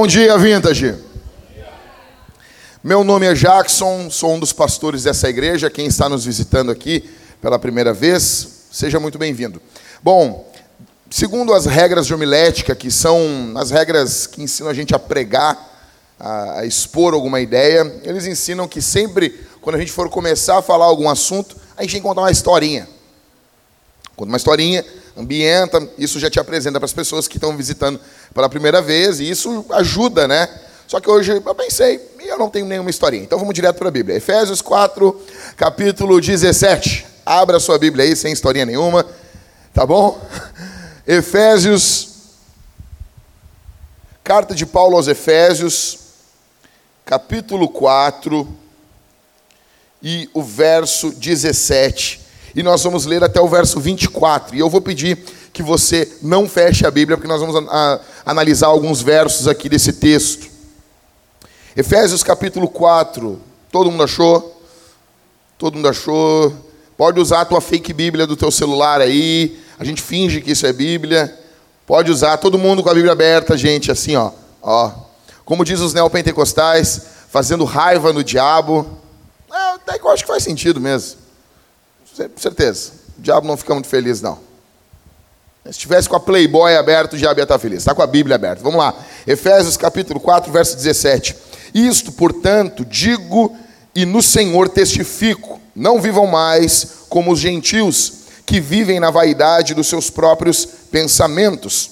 Bom dia, Vintage. Meu nome é Jackson, sou um dos pastores dessa igreja. Quem está nos visitando aqui pela primeira vez, seja muito bem-vindo. Bom, segundo as regras de homilética, que são as regras que ensinam a gente a pregar, a, a expor alguma ideia, eles ensinam que sempre, quando a gente for começar a falar algum assunto, a gente tem que contar uma historinha. Conta uma historinha, ambienta, isso já te apresenta para as pessoas que estão visitando pela primeira vez, e isso ajuda, né? Só que hoje eu pensei, eu não tenho nenhuma historinha. Então vamos direto para a Bíblia. Efésios 4, capítulo 17. Abra a sua Bíblia aí, sem historinha nenhuma. Tá bom? Efésios, carta de Paulo aos Efésios, capítulo 4 e o verso 17. E nós vamos ler até o verso 24. E eu vou pedir que você não feche a Bíblia, porque nós vamos a, a, analisar alguns versos aqui desse texto. Efésios capítulo 4. Todo mundo achou? Todo mundo achou? Pode usar a tua fake Bíblia do teu celular aí. A gente finge que isso é Bíblia. Pode usar todo mundo com a Bíblia aberta, gente, assim, ó. ó. Como diz os neopentecostais, fazendo raiva no diabo. É, até que eu acho que faz sentido mesmo. Certeza. O diabo não fica muito feliz, não. Se estivesse com a Playboy aberta, o diabo ia estar feliz. Está com a Bíblia aberta. Vamos lá. Efésios capítulo 4, verso 17. Isto, portanto, digo e no Senhor testifico: não vivam mais como os gentios, que vivem na vaidade dos seus próprios pensamentos,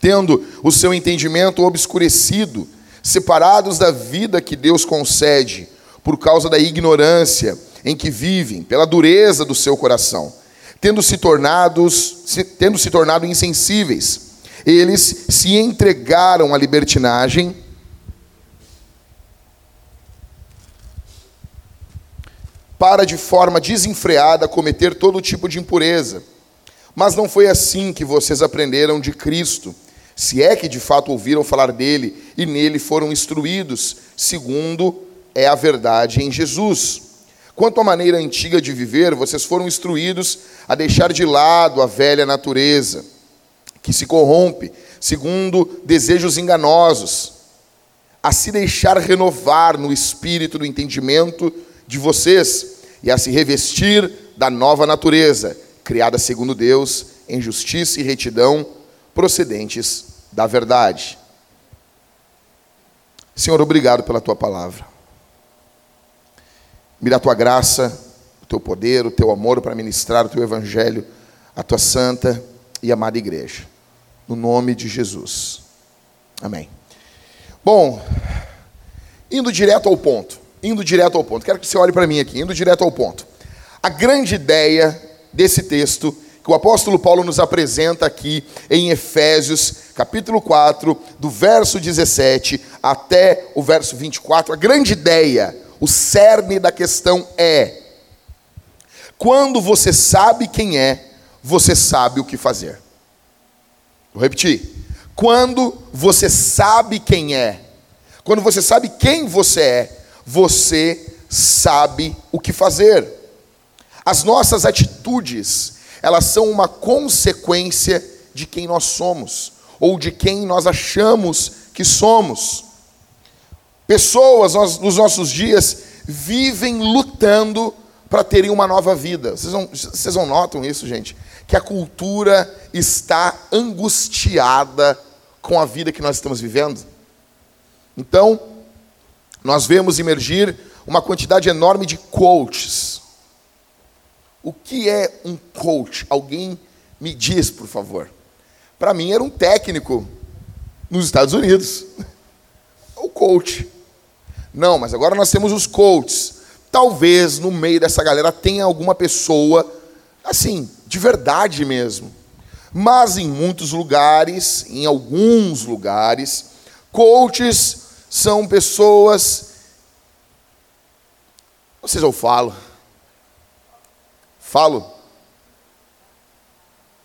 tendo o seu entendimento obscurecido, separados da vida que Deus concede, por causa da ignorância em que vivem, pela dureza do seu coração, tendo se tornados, tendo se tornado insensíveis, eles se entregaram à libertinagem para de forma desenfreada cometer todo tipo de impureza. Mas não foi assim que vocês aprenderam de Cristo, se é que de fato ouviram falar dele e nele foram instruídos, segundo é a verdade em Jesus. Quanto à maneira antiga de viver, vocês foram instruídos a deixar de lado a velha natureza, que se corrompe segundo desejos enganosos, a se deixar renovar no espírito do entendimento de vocês e a se revestir da nova natureza, criada segundo Deus, em justiça e retidão, procedentes da verdade. Senhor, obrigado pela tua palavra. Me dá a tua graça, o teu poder, o teu amor para ministrar o teu evangelho, a tua santa e amada igreja. No nome de Jesus. Amém. Bom, indo direto ao ponto indo direto ao ponto. Quero que você olhe para mim aqui, indo direto ao ponto. A grande ideia desse texto que o apóstolo Paulo nos apresenta aqui em Efésios, capítulo 4, do verso 17 até o verso 24, a grande ideia, o cerne da questão é: quando você sabe quem é, você sabe o que fazer. Vou repetir. Quando você sabe quem é, quando você sabe quem você é, você sabe o que fazer. As nossas atitudes, elas são uma consequência de quem nós somos, ou de quem nós achamos que somos. Pessoas nos nossos dias vivem lutando para terem uma nova vida. Vocês não, vocês não notam isso, gente? Que a cultura está angustiada com a vida que nós estamos vivendo? Então, nós vemos emergir uma quantidade enorme de coaches. O que é um coach? Alguém me diz, por favor. Para mim era um técnico nos Estados Unidos. O coach. Não, mas agora nós temos os coaches. Talvez no meio dessa galera tenha alguma pessoa assim, de verdade mesmo. Mas em muitos lugares, em alguns lugares, coaches são pessoas. Não sei se eu falo. Falo?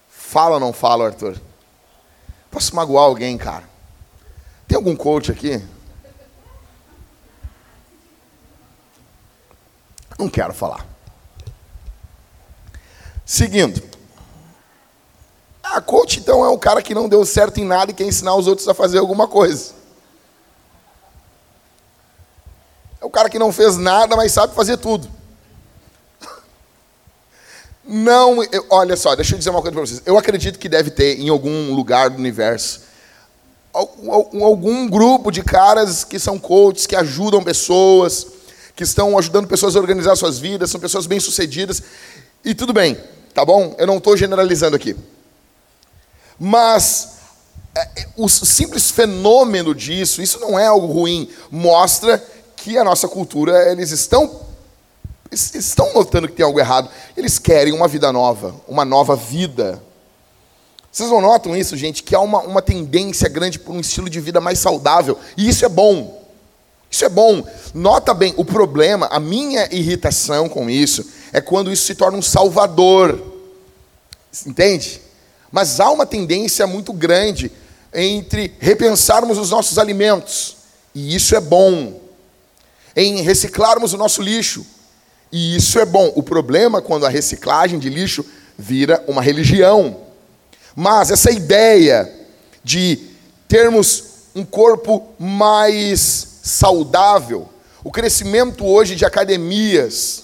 Fala ou não falo, Arthur? Posso magoar alguém, cara? Tem algum coach aqui? Não quero falar. Seguindo. A coach, então, é o cara que não deu certo em nada e quer ensinar os outros a fazer alguma coisa. É o cara que não fez nada, mas sabe fazer tudo. Não, eu, olha só, deixa eu dizer uma coisa para vocês. Eu acredito que deve ter em algum lugar do universo algum, algum grupo de caras que são coaches, que ajudam pessoas, que estão ajudando pessoas a organizar suas vidas, são pessoas bem-sucedidas. E tudo bem, tá bom? Eu não estou generalizando aqui. Mas é, é, o simples fenômeno disso, isso não é algo ruim, mostra que a nossa cultura, eles estão estão notando que tem algo errado. Eles querem uma vida nova, uma nova vida. Vocês não notam isso, gente? Que há uma, uma tendência grande por um estilo de vida mais saudável. E isso é bom. Isso é bom. Nota bem, o problema, a minha irritação com isso, é quando isso se torna um salvador. Entende? Mas há uma tendência muito grande entre repensarmos os nossos alimentos, e isso é bom, em reciclarmos o nosso lixo, e isso é bom. O problema é quando a reciclagem de lixo vira uma religião. Mas essa ideia de termos um corpo mais saudável, o crescimento hoje de academias,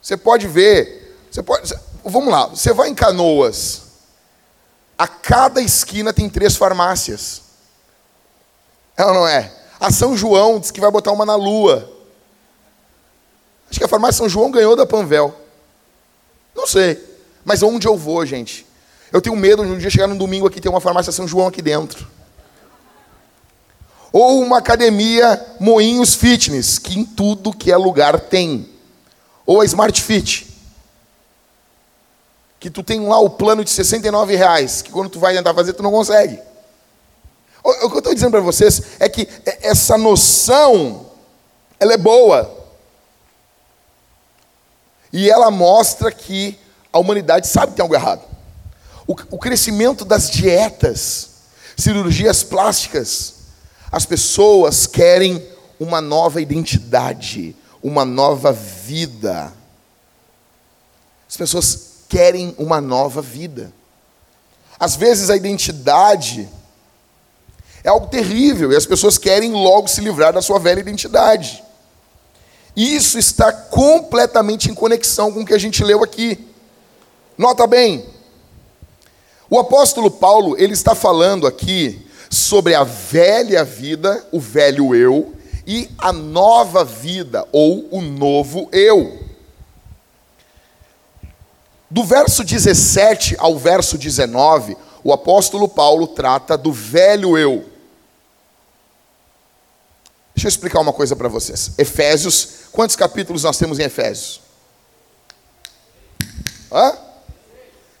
você pode ver, você pode, vamos lá, você vai em Canoas, a cada esquina tem três farmácias. É ou não é? A São João diz que vai botar uma na lua. Acho que a farmácia São João ganhou da Panvel. Não sei. Mas onde eu vou, gente? Eu tenho medo de um dia chegar no domingo aqui e ter uma farmácia São João aqui dentro. Ou uma academia Moinhos Fitness, que em tudo que é lugar tem. Ou a Smart Fit. Que tu tem lá o plano de 69 reais, que quando tu vai tentar fazer, tu não consegue. O que eu estou dizendo para vocês é que essa noção, ela é boa. E ela mostra que a humanidade sabe que tem algo errado. O crescimento das dietas, cirurgias plásticas, as pessoas querem uma nova identidade, uma nova vida. As pessoas querem uma nova vida. Às vezes a identidade é algo terrível e as pessoas querem logo se livrar da sua velha identidade. Isso está completamente em conexão com o que a gente leu aqui. Nota bem, o apóstolo Paulo, ele está falando aqui sobre a velha vida, o velho eu, e a nova vida, ou o novo eu. Do verso 17 ao verso 19, o apóstolo Paulo trata do velho eu. Deixa eu explicar uma coisa para vocês. Efésios, quantos capítulos nós temos em Efésios? Hã?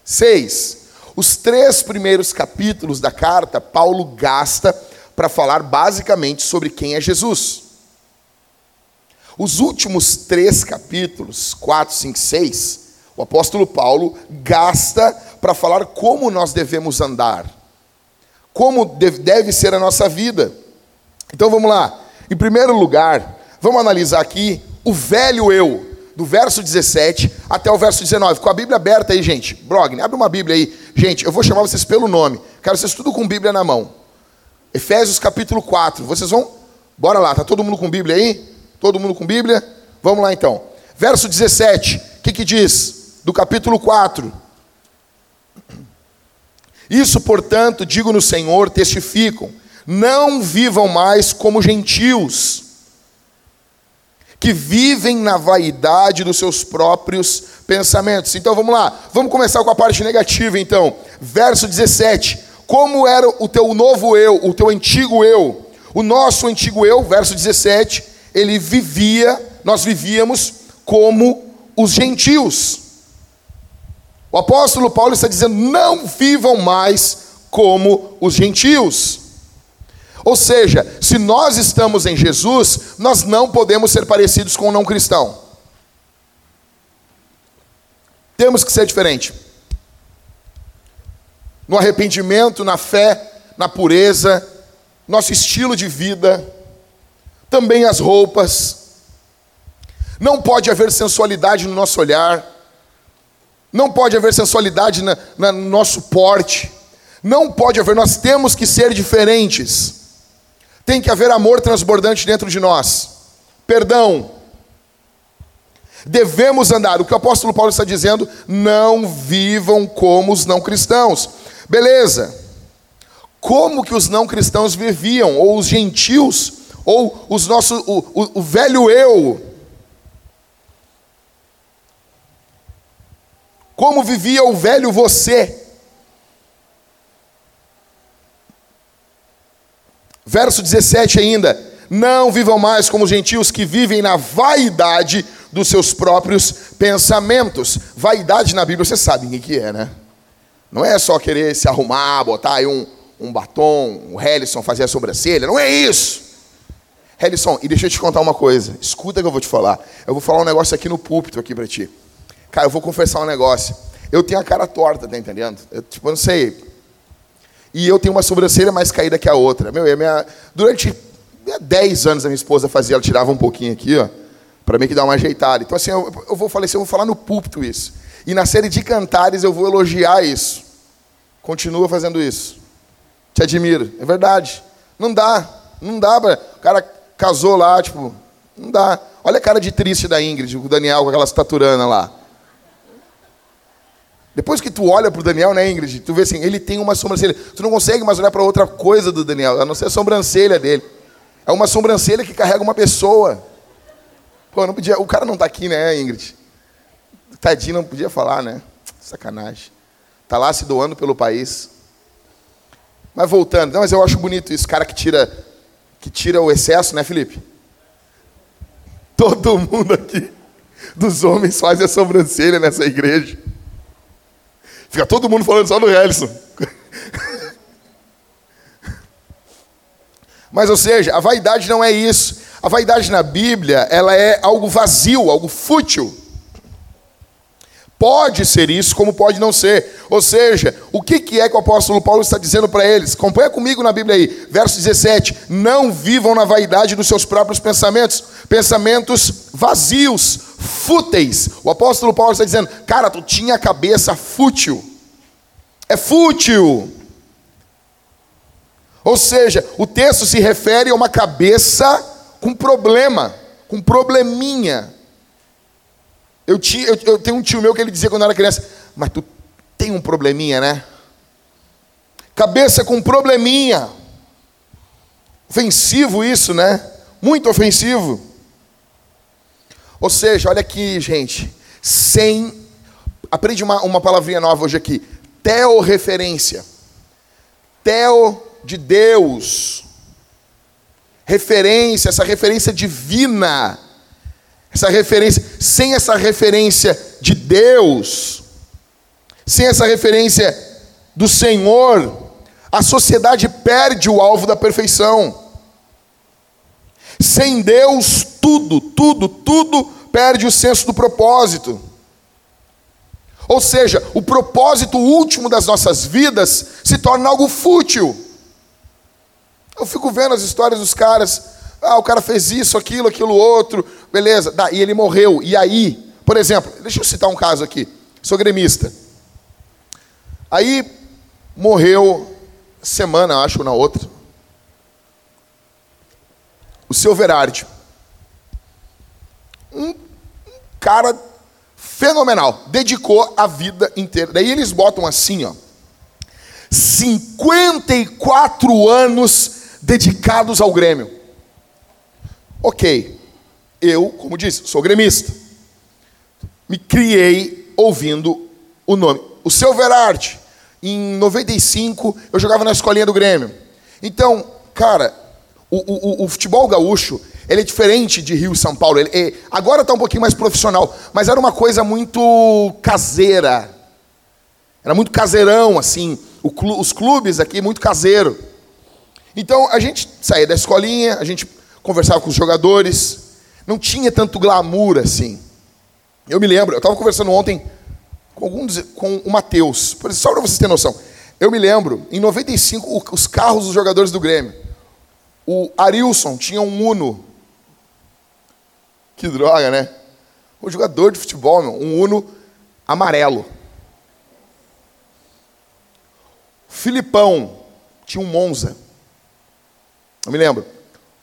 Seis. Os três primeiros capítulos da carta, Paulo gasta para falar basicamente sobre quem é Jesus. Os últimos três capítulos, 4, 5, 6, o apóstolo Paulo gasta para falar como nós devemos andar, como deve ser a nossa vida. Então vamos lá. Em primeiro lugar, vamos analisar aqui o velho eu, do verso 17 até o verso 19. Com a Bíblia aberta aí, gente. Brogni, abre uma Bíblia aí. Gente, eu vou chamar vocês pelo nome. Quero vocês tudo com Bíblia na mão. Efésios capítulo 4. Vocês vão? Bora lá. Tá todo mundo com Bíblia aí? Todo mundo com Bíblia? Vamos lá então. Verso 17. O que, que diz? Do capítulo 4. Isso, portanto, digo no Senhor, testificam não vivam mais como gentios, que vivem na vaidade dos seus próprios pensamentos. Então vamos lá, vamos começar com a parte negativa então. Verso 17: Como era o teu novo eu, o teu antigo eu? O nosso antigo eu, verso 17, ele vivia, nós vivíamos como os gentios. O apóstolo Paulo está dizendo: não vivam mais como os gentios. Ou seja, se nós estamos em Jesus, nós não podemos ser parecidos com o não cristão. Temos que ser diferente. No arrependimento, na fé, na pureza, nosso estilo de vida, também as roupas. Não pode haver sensualidade no nosso olhar. Não pode haver sensualidade na, na, no nosso porte. Não pode haver, nós temos que ser diferentes. Tem que haver amor transbordante dentro de nós. perdão. Devemos andar, o que o apóstolo Paulo está dizendo, não vivam como os não cristãos. Beleza. Como que os não cristãos viviam, ou os gentios, ou os nossos, o, o, o velho eu? Como vivia o velho você? Verso 17 ainda: Não vivam mais como os gentios que vivem na vaidade dos seus próprios pensamentos. Vaidade na Bíblia, você sabe o que é, né? Não é só querer se arrumar, botar aí um, um batom, o Helison fazer a sobrancelha, não é isso. Helison, e deixa eu te contar uma coisa, escuta que eu vou te falar. Eu vou falar um negócio aqui no púlpito aqui para ti. Cara, eu vou confessar um negócio. Eu tenho a cara torta, tá entendendo? Eu, tipo, eu não sei. E eu tenho uma sobrancelha mais caída que a outra. Meu, a minha, durante 10 anos a minha esposa fazia, ela tirava um pouquinho aqui, ó, para mim que dar uma ajeitada. Então assim, eu, eu vou falar assim, eu vou falar no púlpito isso. E na série de cantares eu vou elogiar isso. Continua fazendo isso. Te admiro. É verdade. Não dá. Não dá pra... O cara casou lá, tipo... Não dá. Olha a cara de triste da Ingrid, o Daniel com aquela estaturana lá. Depois que tu olha para o Daniel, né, Ingrid? Tu vê assim, ele tem uma sobrancelha. Tu não consegue mais olhar para outra coisa do Daniel, a não ser a sobrancelha dele. É uma sobrancelha que carrega uma pessoa. Pô, não podia, o cara não está aqui, né, Ingrid? Tadinho, não podia falar, né? Sacanagem. Está lá se doando pelo país. Mas voltando, não, mas eu acho bonito isso, cara que tira, que tira o excesso, né, Felipe? Todo mundo aqui, dos homens, faz a sobrancelha nessa igreja. Fica todo mundo falando só do Helison. Mas, ou seja, a vaidade não é isso. A vaidade na Bíblia, ela é algo vazio, algo fútil. Pode ser isso, como pode não ser. Ou seja, o que é que o apóstolo Paulo está dizendo para eles? Acompanha comigo na Bíblia aí, verso 17: Não vivam na vaidade dos seus próprios pensamentos, pensamentos vazios, fúteis. O apóstolo Paulo está dizendo, cara, tu tinha a cabeça fútil. É fútil. Ou seja, o texto se refere a uma cabeça com problema, com probleminha. Eu, tinha, eu, eu tenho um tio meu que ele dizia quando eu era criança, mas tu tem um probleminha, né? Cabeça com probleminha. Ofensivo isso, né? Muito ofensivo. Ou seja, olha aqui, gente. Sem. Aprende uma, uma palavrinha nova hoje aqui. Teorreferência. Teo de Deus. Referência, essa referência divina essa referência, sem essa referência de Deus, sem essa referência do Senhor, a sociedade perde o alvo da perfeição. Sem Deus, tudo, tudo, tudo perde o senso do propósito. Ou seja, o propósito último das nossas vidas se torna algo fútil. Eu fico vendo as histórias dos caras ah, o cara fez isso, aquilo, aquilo outro, beleza. E ele morreu. E aí, por exemplo, deixa eu citar um caso aqui. Sou gremista. Aí morreu semana, acho, na outra. O seu Verardi. Um cara fenomenal. Dedicou a vida inteira. Daí eles botam assim, ó. 54 anos dedicados ao Grêmio. Ok, eu, como disse, sou gremista. Me criei ouvindo o nome. O seu Verardi, em 95, eu jogava na escolinha do Grêmio. Então, cara, o, o, o futebol gaúcho, ele é diferente de Rio e São Paulo. Ele, é, agora está um pouquinho mais profissional, mas era uma coisa muito caseira. Era muito caseirão, assim. Clu, os clubes aqui, muito caseiro. Então, a gente saía da escolinha, a gente conversava com os jogadores, não tinha tanto glamour assim. Eu me lembro, eu estava conversando ontem com, alguns, com o Matheus, só para vocês terem noção. Eu me lembro, em 95, os carros dos jogadores do Grêmio. O Arilson tinha um Uno. Que droga, né? O jogador de futebol, meu, um Uno amarelo. Filipão tinha um Monza. Eu me lembro.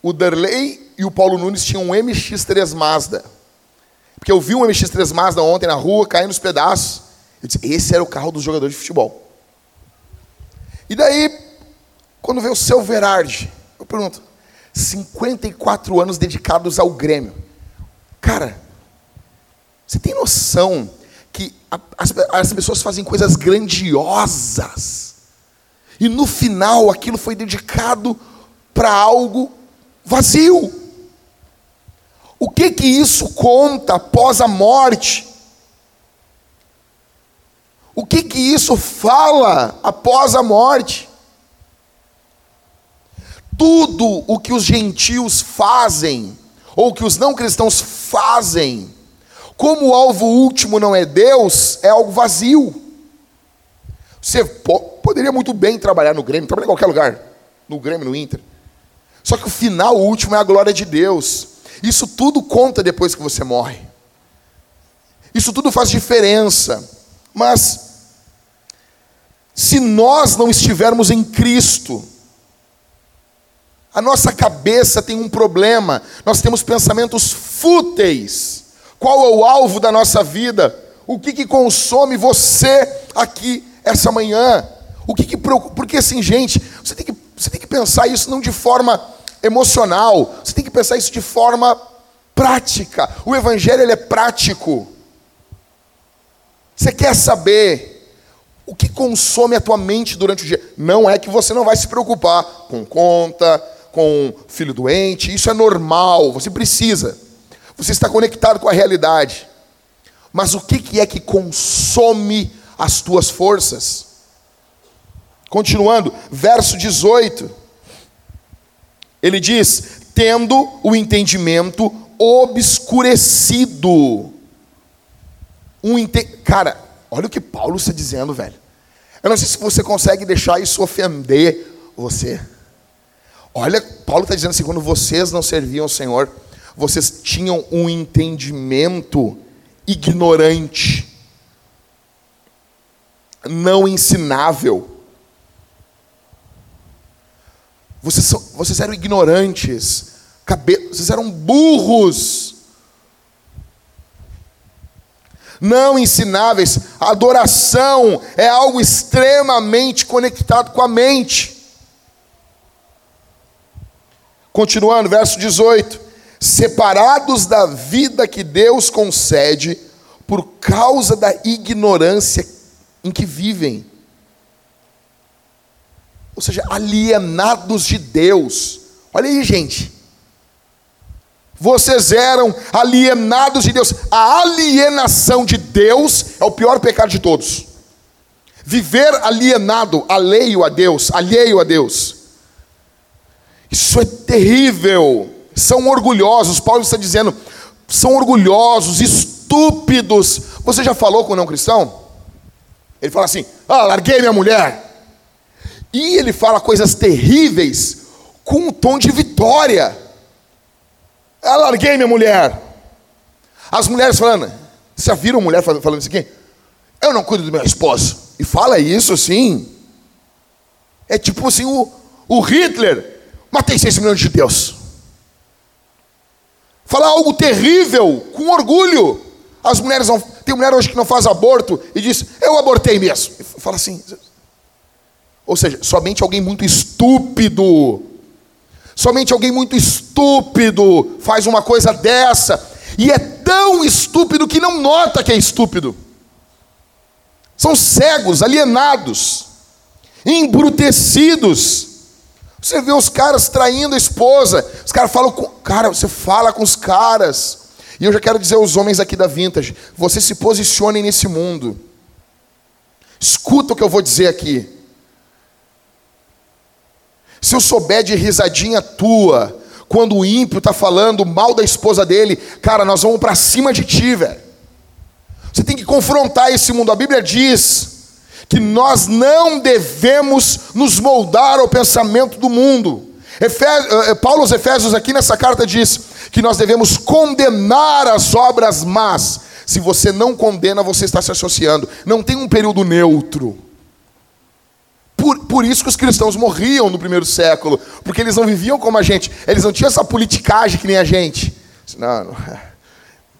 O Derlei e o Paulo Nunes tinham um MX3 Mazda. Porque eu vi um MX3 Mazda ontem na rua, caindo nos pedaços. Eu disse, esse era o carro dos jogadores de futebol. E daí, quando vê o seu Verardi, eu pergunto, 54 anos dedicados ao Grêmio. Cara, você tem noção que as, as pessoas fazem coisas grandiosas e no final aquilo foi dedicado para algo vazio. O que que isso conta após a morte? O que que isso fala após a morte? Tudo o que os gentios fazem, ou que os não cristãos fazem, como o alvo último não é Deus, é algo vazio. Você poderia muito bem trabalhar no Grêmio, trabalhar em qualquer lugar, no Grêmio, no Inter. Só que o final, o último, é a glória de Deus. Isso tudo conta depois que você morre. Isso tudo faz diferença. Mas, se nós não estivermos em Cristo, a nossa cabeça tem um problema, nós temos pensamentos fúteis. Qual é o alvo da nossa vida? O que, que consome você aqui essa manhã? O que, que preocupa? Porque assim, gente, você tem, que, você tem que pensar isso não de forma emocional, você tem que pensar isso de forma prática. O Evangelho ele é prático. Você quer saber o que consome a tua mente durante o dia? Não é que você não vai se preocupar com conta, com filho doente, isso é normal, você precisa. Você está conectado com a realidade. Mas o que é que consome as tuas forças? Continuando, verso 18. Ele diz: tendo o entendimento obscurecido. Um ente... Cara, olha o que Paulo está dizendo, velho. Eu não sei se você consegue deixar isso ofender você. Olha, Paulo está dizendo assim: quando vocês não serviam ao Senhor, vocês tinham um entendimento ignorante, não ensinável. Vocês, são, vocês eram ignorantes, cabe, vocês eram burros, não ensináveis. A adoração é algo extremamente conectado com a mente. Continuando, verso 18: separados da vida que Deus concede por causa da ignorância em que vivem. Ou seja, alienados de Deus. Olha aí, gente. Vocês eram alienados de Deus. A alienação de Deus é o pior pecado de todos. Viver alienado, alheio a Deus, alheio a Deus. Isso é terrível. São orgulhosos. Paulo está dizendo, são orgulhosos, estúpidos. Você já falou com o não cristão? Ele fala assim: Ah, larguei minha mulher. E ele fala coisas terríveis com um tom de vitória. Ah, larguei minha mulher. As mulheres falando, você já viram mulher falando isso aqui? Eu não cuido do meu esposo. E fala isso assim. É tipo assim, o, o Hitler Matei seis milhões de Deus. Falar algo terrível, com orgulho. As mulheres não. Tem mulher hoje que não faz aborto e diz, eu abortei mesmo. Fala assim. Ou seja, somente alguém muito estúpido. Somente alguém muito estúpido faz uma coisa dessa. E é tão estúpido que não nota que é estúpido. São cegos, alienados, embrutecidos. Você vê os caras traindo a esposa. Os caras falam com. Cara, você fala com os caras. E eu já quero dizer aos homens aqui da Vintage: vocês se posicionem nesse mundo. Escuta o que eu vou dizer aqui. Se eu souber de risadinha tua, quando o ímpio está falando mal da esposa dele, cara, nós vamos para cima de ti, velho. Você tem que confrontar esse mundo. A Bíblia diz que nós não devemos nos moldar ao pensamento do mundo. Eh, eh, Paulo aos Efésios aqui nessa carta diz que nós devemos condenar as obras más. Se você não condena, você está se associando. Não tem um período neutro. Por, por isso que os cristãos morriam no primeiro século, porque eles não viviam como a gente, eles não tinham essa politicagem que nem a gente. Não, não.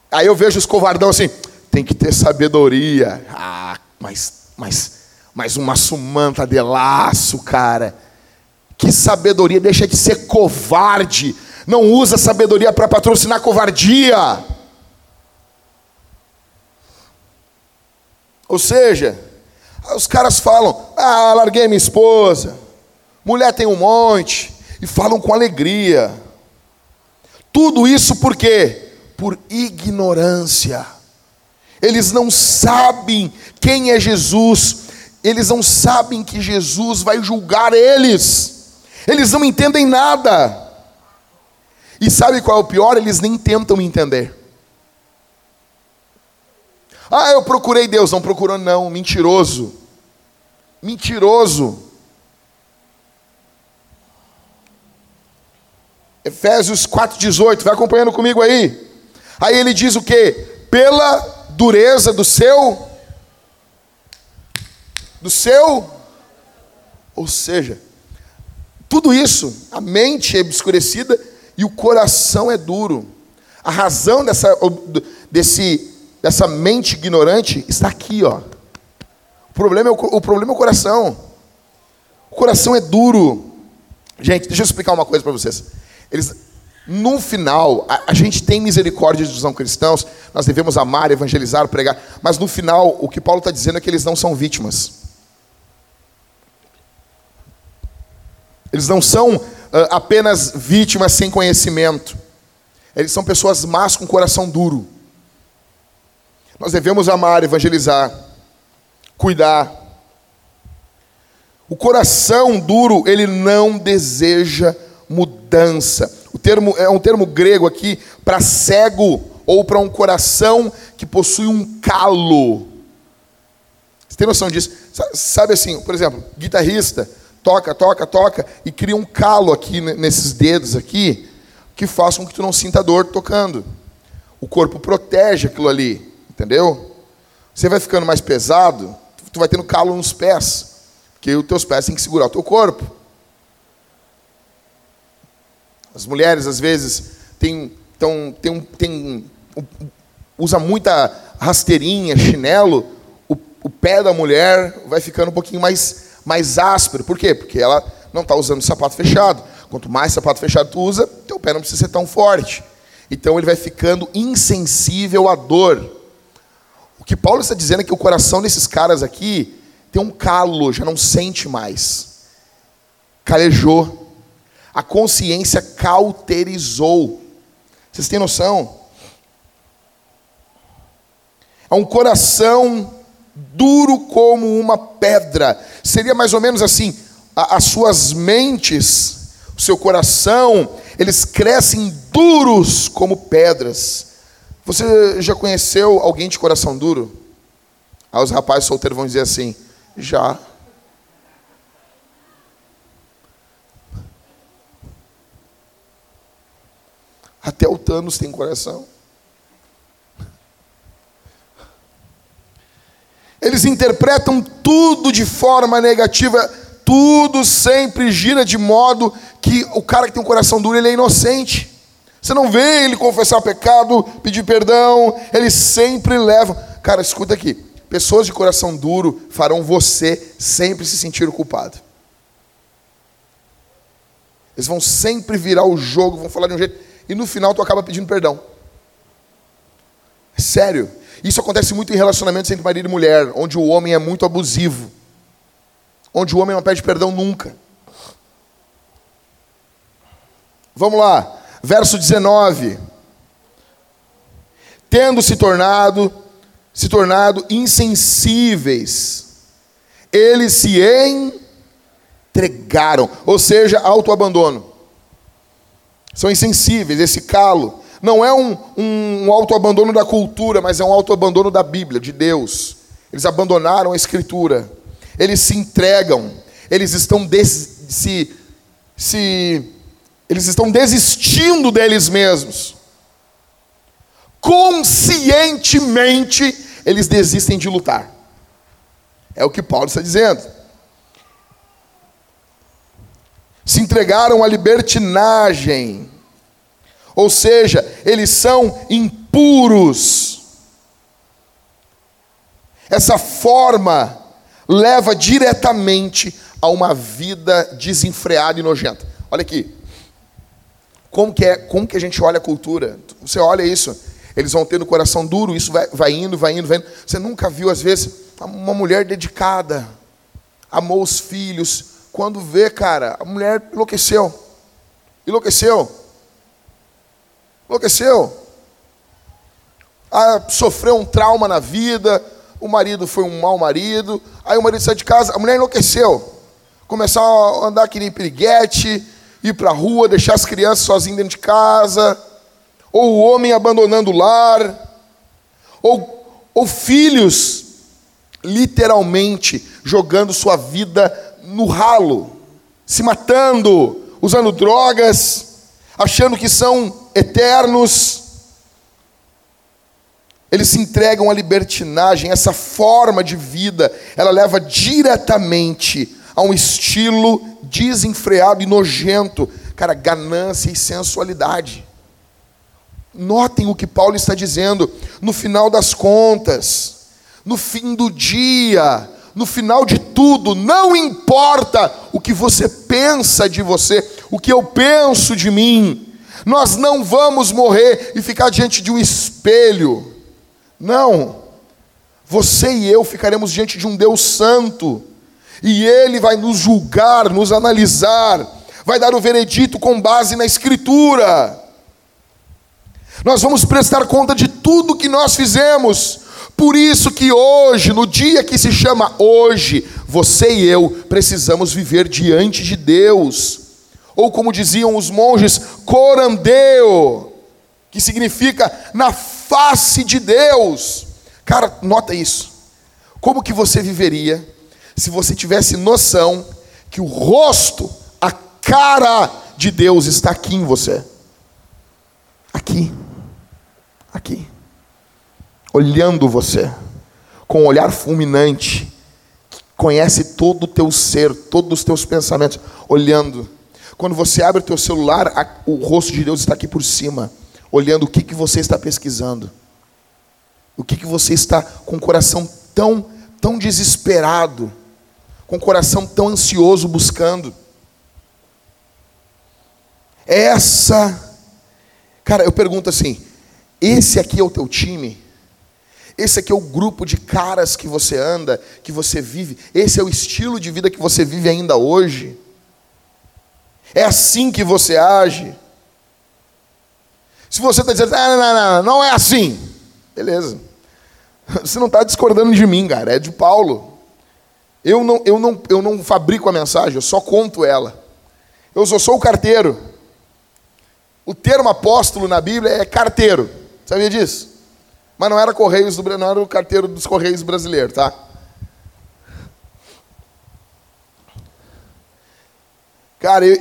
Aí eu vejo os covardão assim, tem que ter sabedoria. Ah, mas, mas, mas uma sumanta de laço, cara. Que sabedoria, deixa de ser covarde. Não usa sabedoria para patrocinar covardia. Ou seja, os caras falam: Ah, larguei minha esposa, mulher tem um monte, e falam com alegria. Tudo isso por quê? Por ignorância. Eles não sabem quem é Jesus, eles não sabem que Jesus vai julgar eles, eles não entendem nada. E sabe qual é o pior? Eles nem tentam entender. Ah, eu procurei Deus. Não procurou, não. Mentiroso. Mentiroso. Efésios 4,18. Vai acompanhando comigo aí. Aí ele diz o que? Pela dureza do seu. Do seu. Ou seja, tudo isso, a mente é obscurecida e o coração é duro. A razão dessa, desse dessa mente ignorante está aqui, ó. O problema é o, o problema é o coração. O coração é duro. Gente, deixa eu explicar uma coisa para vocês. Eles, no final, a, a, gente tem misericórdia dos não cristãos, nós devemos amar, evangelizar, pregar, mas no final, o que Paulo está dizendo é que eles não são vítimas. Eles não são uh, apenas vítimas sem conhecimento. Eles são pessoas más com coração duro. Nós devemos amar, evangelizar, cuidar. O coração duro, ele não deseja mudança. O termo é um termo grego aqui para cego ou para um coração que possui um calo. Você tem noção disso? Sabe assim, por exemplo, guitarrista toca, toca, toca e cria um calo aqui nesses dedos aqui que faz com que tu não sinta dor tocando. O corpo protege aquilo ali. Entendeu? Você vai ficando mais pesado, tu vai tendo calo nos pés, porque os teus pés têm que segurar o teu corpo. As mulheres às vezes têm, tão, têm, têm, usa muita rasteirinha, chinelo, o, o pé da mulher vai ficando um pouquinho mais, mais áspero. Por quê? Porque ela não está usando sapato fechado. Quanto mais sapato fechado tu usa, teu pé não precisa ser tão forte. Então ele vai ficando insensível à dor. O que Paulo está dizendo é que o coração desses caras aqui tem um calo, já não sente mais. Calejou. A consciência cauterizou. Vocês têm noção? É um coração duro como uma pedra. Seria mais ou menos assim: as suas mentes, o seu coração, eles crescem duros como pedras. Você já conheceu alguém de coração duro? Aí os rapazes solteiros vão dizer assim: já. Até o Thanos tem coração. Eles interpretam tudo de forma negativa, tudo sempre gira de modo que o cara que tem um coração duro ele é inocente. Você não vê ele confessar pecado, pedir perdão, ele sempre leva. Cara, escuta aqui. Pessoas de coração duro farão você sempre se sentir culpado. Eles vão sempre virar o jogo, vão falar de um jeito, e no final tu acaba pedindo perdão. É sério. Isso acontece muito em relacionamentos entre marido e mulher, onde o homem é muito abusivo. Onde o homem não pede perdão nunca. Vamos lá verso 19. Tendo se tornado se tornado insensíveis, eles se entregaram, ou seja, autoabandono. São insensíveis, esse calo. Não é um, um, um autoabandono da cultura, mas é um autoabandono da Bíblia, de Deus. Eles abandonaram a Escritura. Eles se entregam. Eles estão des, se, se eles estão desistindo deles mesmos. Conscientemente, eles desistem de lutar. É o que Paulo está dizendo. se entregaram à libertinagem, ou seja, eles são impuros. Essa forma leva diretamente a uma vida desenfreada e nojenta. Olha aqui. Como que, é, como que a gente olha a cultura? Você olha isso. Eles vão tendo coração duro, isso vai, vai indo, vai indo, vai indo. Você nunca viu, às vezes, uma mulher dedicada, amou os filhos. Quando vê, cara, a mulher enlouqueceu. Enlouqueceu. Enlouqueceu. Ah, sofreu um trauma na vida, o marido foi um mau marido, aí o marido sai de casa, a mulher enlouqueceu. Começar a andar que nem piriguete, ir para a rua, deixar as crianças sozinhas dentro de casa, ou o homem abandonando o lar, ou, ou filhos literalmente jogando sua vida no ralo, se matando, usando drogas, achando que são eternos. Eles se entregam à libertinagem, essa forma de vida, ela leva diretamente a um estilo desenfreado e nojento, cara, ganância e sensualidade. Notem o que Paulo está dizendo, no final das contas, no fim do dia, no final de tudo, não importa o que você pensa de você, o que eu penso de mim, nós não vamos morrer e ficar diante de um espelho não. Você e eu ficaremos diante de um Deus santo, e Ele vai nos julgar, nos analisar, vai dar o veredito com base na Escritura. Nós vamos prestar conta de tudo que nós fizemos. Por isso que hoje, no dia que se chama hoje, você e eu precisamos viver diante de Deus. Ou como diziam os monges, corandeo, que significa na face de Deus. Cara, nota isso. Como que você viveria se você tivesse noção que o rosto, a cara de Deus está aqui em você? Aqui. Aqui. Olhando você com um olhar fulminante, conhece todo o teu ser, todos os teus pensamentos, olhando. Quando você abre o teu celular, o rosto de Deus está aqui por cima olhando o que, que você está pesquisando. O que, que você está com o coração tão, tão desesperado, com o coração tão ansioso buscando. Essa, cara, eu pergunto assim: esse aqui é o teu time? Esse aqui é o grupo de caras que você anda, que você vive? Esse é o estilo de vida que você vive ainda hoje? É assim que você age? Se você está dizendo, ah, não, não, não, não é assim, beleza. Você não está discordando de mim, cara, é de Paulo. Eu não, eu, não, eu não fabrico a mensagem, eu só conto ela. Eu só sou o carteiro. O termo apóstolo na Bíblia é carteiro. Sabia disso? Mas não era Correios do não era o carteiro dos Correios brasileiros, tá? Cara, eu,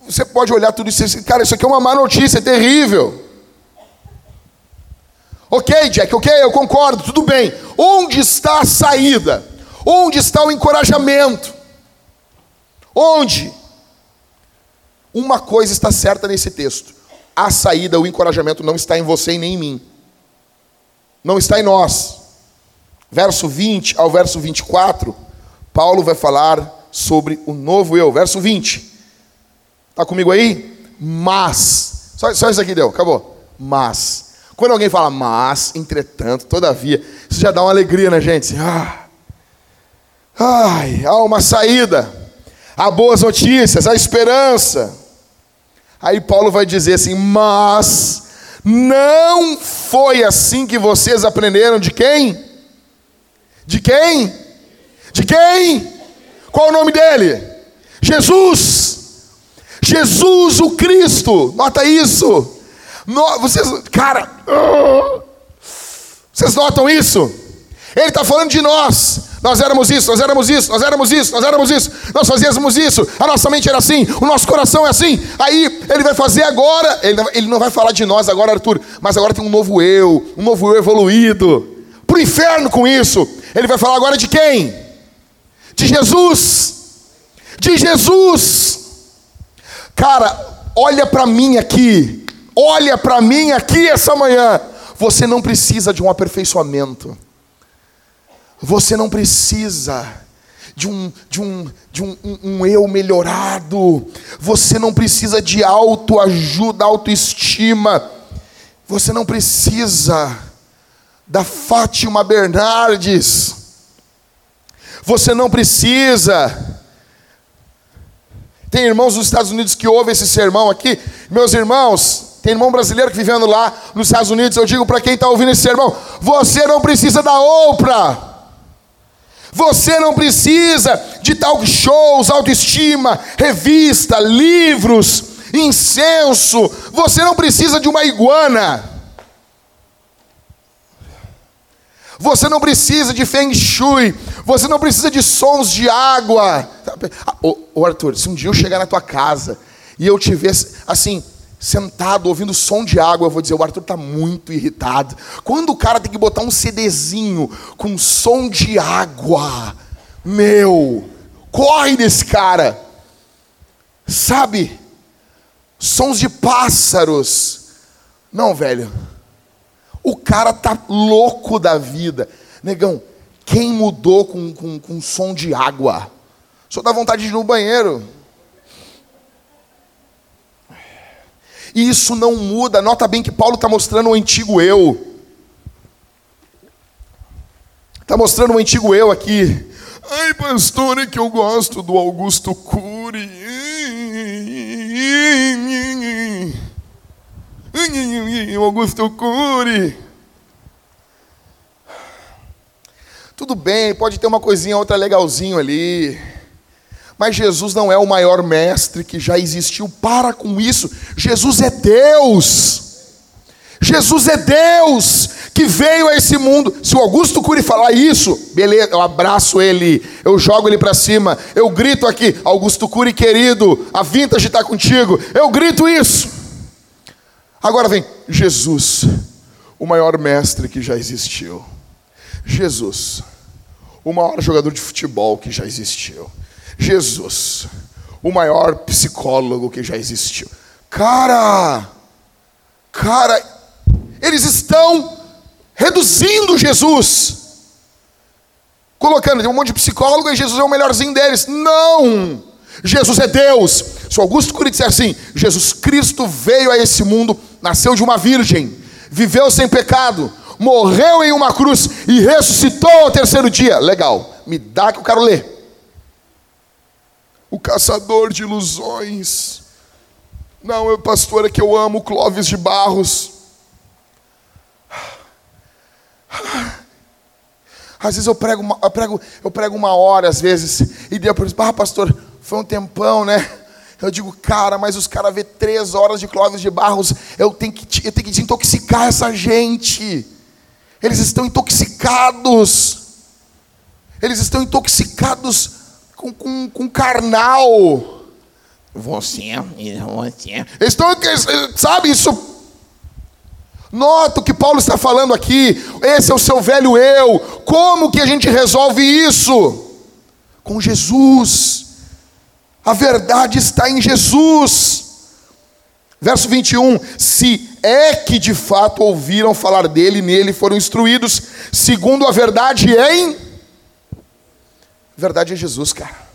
você pode olhar tudo isso dizer, cara, isso aqui é uma má notícia, é terrível. Ok, Jack, ok, eu concordo, tudo bem. Onde está a saída? Onde está o encorajamento? Onde? Uma coisa está certa nesse texto: a saída, o encorajamento não está em você e nem em mim, não está em nós. Verso 20 ao verso 24, Paulo vai falar sobre o novo eu. Verso 20. Está comigo aí? Mas. Só, só isso aqui deu, acabou. Mas. Quando alguém fala mas, entretanto, todavia, isso já dá uma alegria na gente. Ah, ai, há uma saída, há boas notícias, há esperança. Aí Paulo vai dizer assim: mas não foi assim que vocês aprenderam de quem? De quem? De quem? Qual o nome dele? Jesus. Jesus o Cristo, nota isso. No, vocês, cara, vocês notam isso? Ele está falando de nós. Nós éramos isso, nós éramos isso, nós éramos isso, nós éramos isso, nós fazíamos isso, a nossa mente era assim, o nosso coração é assim. Aí ele vai fazer agora, ele, não vai falar de nós agora, Arthur, mas agora tem um novo eu, um novo eu evoluído. Para o inferno com isso. Ele vai falar agora de quem? De Jesus. de Jesus. Cara, olha para mim aqui, olha para mim aqui essa manhã. Você não precisa de um aperfeiçoamento. Você não precisa de um, de um, de um, um, um eu melhorado. Você não precisa de autoajuda, autoestima. Você não precisa da Fátima Bernardes. Você não precisa. Tem irmãos nos Estados Unidos que ouvem esse sermão aqui. Meus irmãos, tem irmão brasileiro que vivendo lá nos Estados Unidos. Eu digo para quem está ouvindo esse sermão: você não precisa da Oprah. Você não precisa de talk shows, autoestima, revista, livros, incenso. Você não precisa de uma iguana. Você não precisa de feng shui. Você não precisa de sons de água. Ô, ô Arthur, se um dia eu chegar na tua casa e eu te ver assim, sentado ouvindo som de água, eu vou dizer: o Arthur está muito irritado. Quando o cara tem que botar um CDzinho com som de água, meu, corre desse cara, sabe? Sons de pássaros. Não, velho. O cara tá louco da vida. Negão, quem mudou com, com, com som de água? Só dá vontade de ir no banheiro. E isso não muda. Nota bem que Paulo está mostrando o antigo eu. Está mostrando o antigo eu aqui. Ai, pastor, é que eu gosto do Augusto Cury. Augusto Cury. Tudo bem, pode ter uma coisinha outra legalzinho ali. Mas Jesus não é o maior mestre que já existiu. Para com isso. Jesus é Deus. Jesus é Deus que veio a esse mundo. Se o Augusto Cury falar isso, beleza, eu abraço ele, eu jogo ele para cima, eu grito aqui, Augusto Cury querido, a vintage está contigo. Eu grito isso. Agora vem Jesus, o maior mestre que já existiu. Jesus, o maior jogador de futebol que já existiu. Jesus, o maior psicólogo que já existiu. Cara, cara, eles estão reduzindo Jesus, colocando tem um monte de psicólogo e Jesus é o melhorzinho deles. Não! Jesus é Deus. Se Augusto Cury disser assim: Jesus Cristo veio a esse mundo, nasceu de uma virgem, viveu sem pecado, morreu em uma cruz e ressuscitou ao terceiro dia. Legal, me dá que eu quero ler o caçador de ilusões. Não, eu, pastor, é que eu amo Clóvis de Barros. Às vezes eu prego, uma, eu prego, eu prego uma hora, às vezes, e depois, ah, pastor, foi um tempão, né? Eu digo, cara, mas os caras vê três horas de Clóvis de Barros, eu tenho que, eu tenho que desintoxicar essa gente. Eles estão intoxicados. Eles estão intoxicados com, com, com carnal. Você, você. Estão, sabe isso? Nota o que Paulo está falando aqui. Esse é o seu velho eu. Como que a gente resolve isso? Com Jesus. A verdade está em Jesus. Verso 21: Se é que de fato ouviram falar dele, nele foram instruídos, segundo a verdade em Verdade é Jesus, cara.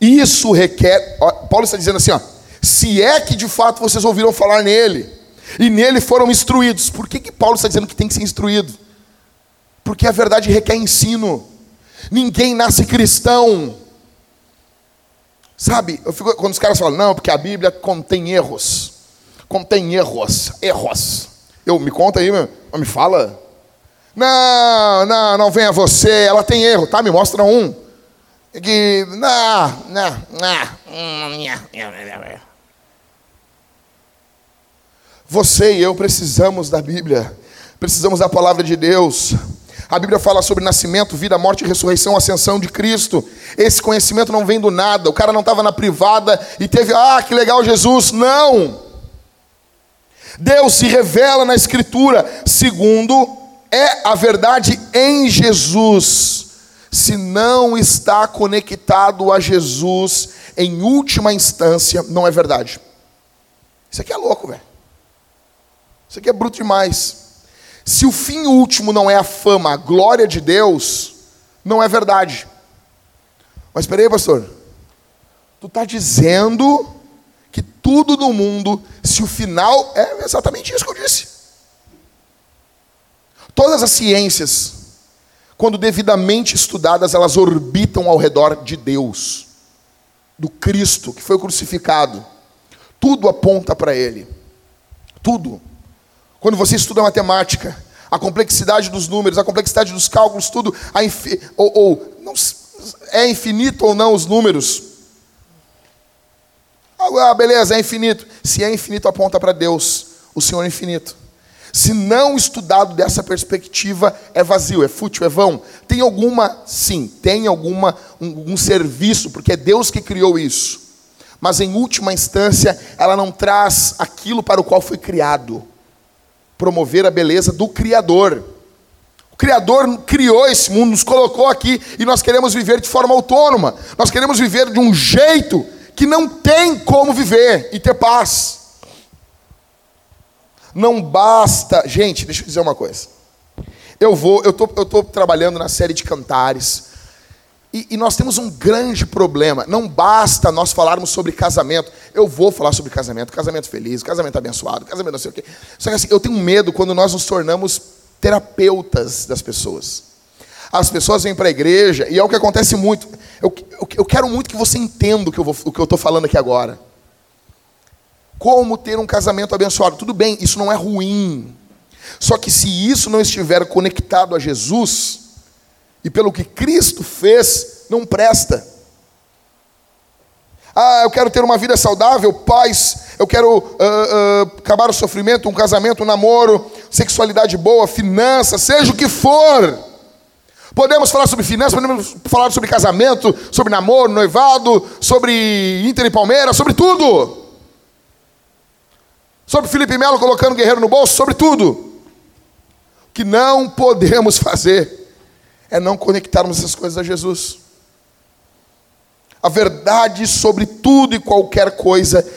Isso requer. Paulo está dizendo assim: ó, se é que de fato vocês ouviram falar nele, e nele foram instruídos. Por que, que Paulo está dizendo que tem que ser instruído? Porque a verdade requer ensino. Ninguém nasce cristão. Sabe, eu fico, quando os caras falam, não, porque a Bíblia contém erros. Contém erros, erros. Eu, me conta aí, me fala. Não, não, não venha você, ela tem erro, tá? Me mostra um. Que, não, não, não. Você e eu precisamos da Bíblia, precisamos da palavra de Deus. A Bíblia fala sobre nascimento, vida, morte, ressurreição, ascensão de Cristo. Esse conhecimento não vem do nada. O cara não estava na privada e teve, ah, que legal Jesus. Não. Deus se revela na Escritura segundo é a verdade em Jesus, se não está conectado a Jesus em última instância, não é verdade. Isso aqui é louco, velho. Isso aqui é bruto demais. Se o fim último não é a fama, a glória de Deus, não é verdade. Mas espera aí, pastor. Tu está dizendo que tudo no mundo, se o final é exatamente isso que eu disse. Todas as ciências, quando devidamente estudadas, elas orbitam ao redor de Deus, do Cristo que foi crucificado. Tudo aponta para Ele. Tudo. Quando você estuda matemática, a complexidade dos números, a complexidade dos cálculos, tudo, ou, ou não, é infinito ou não os números. Ah, beleza, é infinito. Se é infinito, aponta para Deus, o Senhor é infinito. Se não estudado dessa perspectiva, é vazio, é fútil, é vão. Tem alguma, sim, tem alguma um, um serviço, porque é Deus que criou isso. Mas em última instância, ela não traz aquilo para o qual foi criado promover a beleza do Criador. O Criador criou esse mundo, nos colocou aqui e nós queremos viver de forma autônoma. Nós queremos viver de um jeito que não tem como viver e ter paz. Não basta, gente, deixa eu dizer uma coisa. Eu vou, eu tô, eu tô trabalhando na série de cantares. E, e, nós temos um grande problema. Não basta nós falarmos sobre casamento. Eu vou falar sobre casamento, casamento feliz, casamento abençoado, casamento não sei o quê. Só que assim, eu tenho medo quando nós nos tornamos terapeutas das pessoas. As pessoas vêm para a igreja e é o que acontece muito. Eu, eu, eu quero muito que você entenda o que eu estou falando aqui agora. Como ter um casamento abençoado? Tudo bem, isso não é ruim. Só que se isso não estiver conectado a Jesus, e pelo que Cristo fez, não presta. Ah, eu quero ter uma vida saudável, paz, eu quero uh, uh, acabar o sofrimento, um casamento, um namoro, sexualidade boa, finanças, seja o que for. Podemos falar sobre finanças, podemos falar sobre casamento, sobre namoro, noivado, sobre Inter e Palmeiras, sobre tudo. Sobre Felipe Melo colocando guerreiro no bolso, sobre tudo. O que não podemos fazer é não conectarmos essas coisas a Jesus. A verdade sobre tudo e qualquer coisa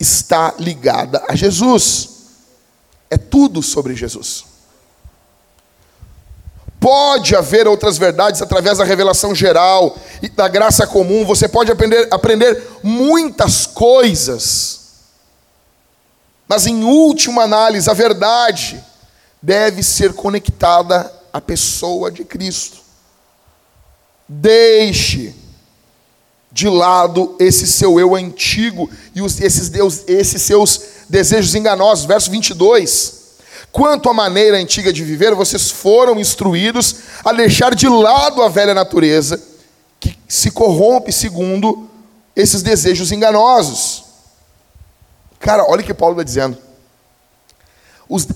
está ligada a Jesus. É tudo sobre Jesus. Pode haver outras verdades através da revelação geral e da graça comum. Você pode aprender, aprender muitas coisas. Mas em última análise, a verdade deve ser conectada à pessoa de Cristo. Deixe de lado esse seu eu antigo e esses, Deus, esses seus desejos enganosos. Verso 22. Quanto à maneira antiga de viver, vocês foram instruídos a deixar de lado a velha natureza, que se corrompe segundo esses desejos enganosos. Cara, olha o que Paulo está dizendo. Os,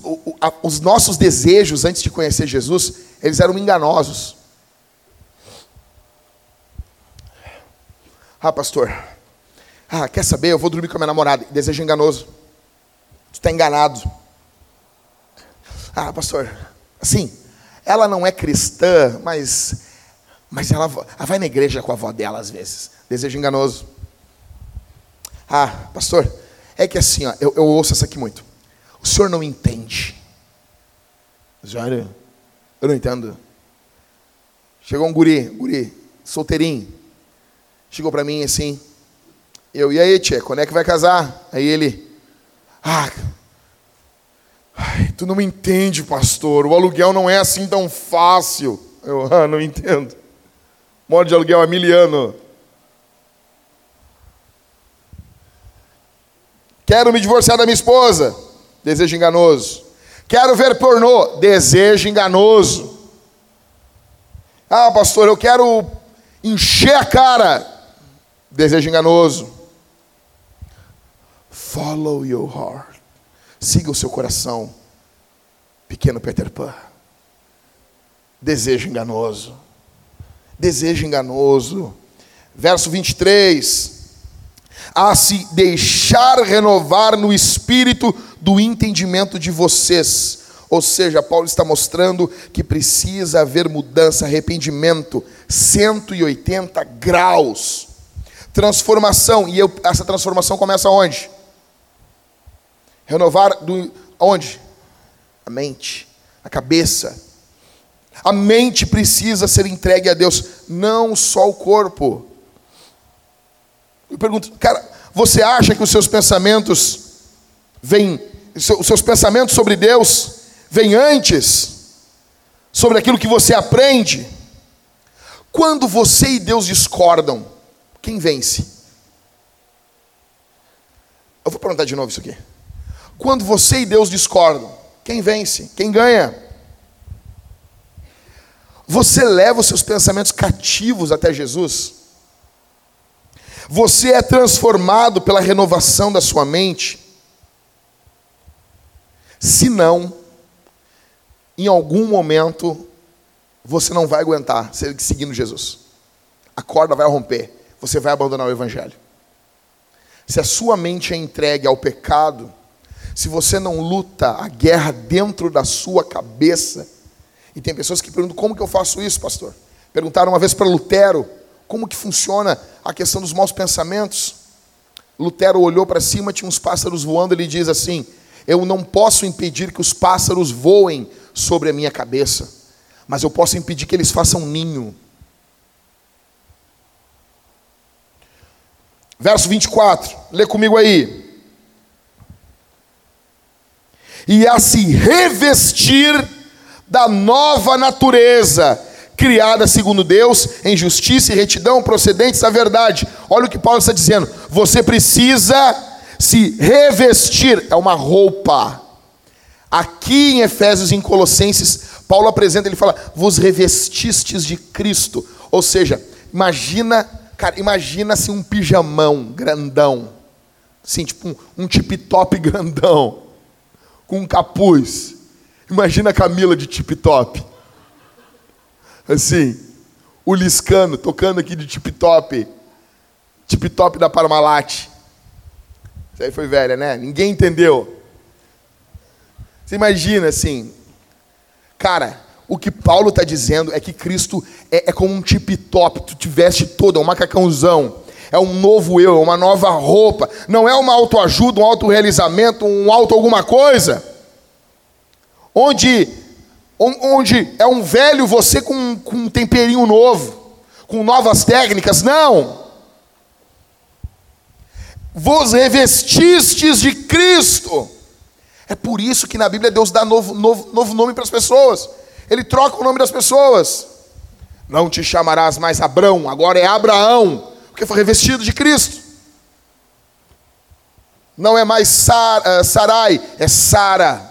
os nossos desejos antes de conhecer Jesus, eles eram enganosos. Ah, pastor. Ah, quer saber? Eu vou dormir com a minha namorada. Desejo enganoso. Tu está enganado. Ah, pastor. Assim, ela não é cristã, mas, mas ela, ela vai na igreja com a avó dela às vezes. Desejo enganoso. Ah, pastor, é que assim, ó, eu, eu ouço essa aqui muito. O senhor não entende. Olha, eu não entendo. Chegou um guri, guri, solteirinho. Chegou para mim assim, eu, e aí, tia, quando é que vai casar? Aí ele, ah, ai, tu não me entende, pastor, o aluguel não é assim tão fácil. Eu, ah, não entendo. Moro de aluguel há mil anos. Quero me divorciar da minha esposa. Desejo enganoso. Quero ver pornô. Desejo enganoso. Ah, pastor, eu quero encher a cara. Desejo enganoso. Follow your heart. Siga o seu coração. Pequeno Peter Pan. Desejo enganoso. Desejo enganoso. Verso 23. A se deixar renovar no espírito do entendimento de vocês. Ou seja, Paulo está mostrando que precisa haver mudança, arrependimento, 180 graus, transformação. E eu, essa transformação começa onde? Renovar do onde? A mente, a cabeça. A mente precisa ser entregue a Deus, não só o corpo. Eu pergunto, cara, você acha que os seus pensamentos vêm, os seus pensamentos sobre Deus vêm antes sobre aquilo que você aprende? Quando você e Deus discordam, quem vence? Eu vou perguntar de novo isso aqui. Quando você e Deus discordam, quem vence? Quem ganha? Você leva os seus pensamentos cativos até Jesus? Você é transformado pela renovação da sua mente? Se não, em algum momento você não vai aguentar seguindo Jesus. A corda vai romper, você vai abandonar o Evangelho. Se a sua mente é entregue ao pecado, se você não luta a guerra dentro da sua cabeça, e tem pessoas que perguntam: como que eu faço isso, pastor? Perguntaram uma vez para Lutero como que funciona a questão dos maus pensamentos. Lutero olhou para cima, tinha uns pássaros voando, ele diz assim: Eu não posso impedir que os pássaros voem sobre a minha cabeça, mas eu posso impedir que eles façam ninho. Verso 24, lê comigo aí e a se revestir da nova natureza, criada segundo Deus, em justiça e retidão, procedentes da verdade. Olha o que Paulo está dizendo. Você precisa se revestir, é uma roupa. Aqui em Efésios em Colossenses, Paulo apresenta, ele fala: "Vos revestistes de Cristo". Ou seja, imagina, cara, imagina se um pijamão grandão, assim, tipo um, um tip-top grandão com um capuz. Imagina a Camila de tip-top. Assim, o Liscano tocando aqui de tip-top. Tip-top da Parmalat. Isso aí foi velha, né? Ninguém entendeu. Você imagina assim, cara, o que Paulo está dizendo é que Cristo é, é como um tip-top, tu te veste todo, é um macacãozão, é um novo eu, é uma nova roupa, não é uma autoajuda, um autorrealizamento, um auto alguma coisa, onde, onde é um velho você com, com um temperinho novo, com novas técnicas, não. Vos revestistes de Cristo. É por isso que na Bíblia Deus dá novo, novo, novo nome para as pessoas. Ele troca o nome das pessoas. Não te chamarás mais Abrão, agora é Abraão, porque foi revestido de Cristo. Não é mais Sar, uh, Sarai, é Sara.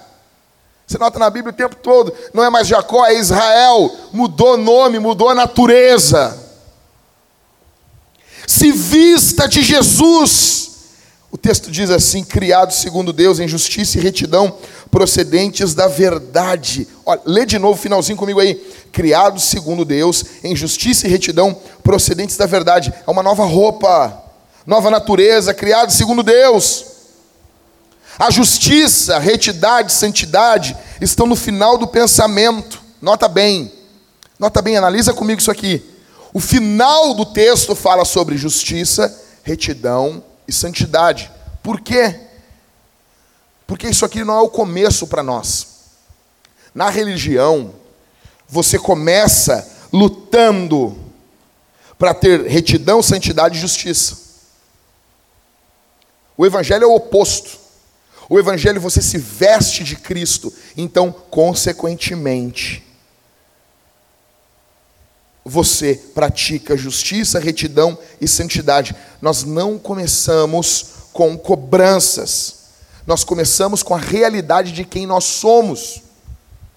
Você nota na Bíblia o tempo todo, não é mais Jacó, é Israel. Mudou nome, mudou a natureza. Se vista de Jesus. O texto diz assim: criado segundo Deus em justiça e retidão, procedentes da verdade. Olha, lê de novo o finalzinho comigo aí. Criado segundo Deus em justiça e retidão, procedentes da verdade. É uma nova roupa, nova natureza, criado segundo Deus. A justiça, retidade, santidade estão no final do pensamento. Nota bem, nota bem, analisa comigo isso aqui. O final do texto fala sobre justiça, retidão e santidade. Por quê? Porque isso aqui não é o começo para nós. Na religião, você começa lutando para ter retidão, santidade e justiça. O evangelho é o oposto. O evangelho você se veste de Cristo, então, consequentemente, você pratica justiça, retidão e santidade. Nós não começamos com cobranças. Nós começamos com a realidade de quem nós somos,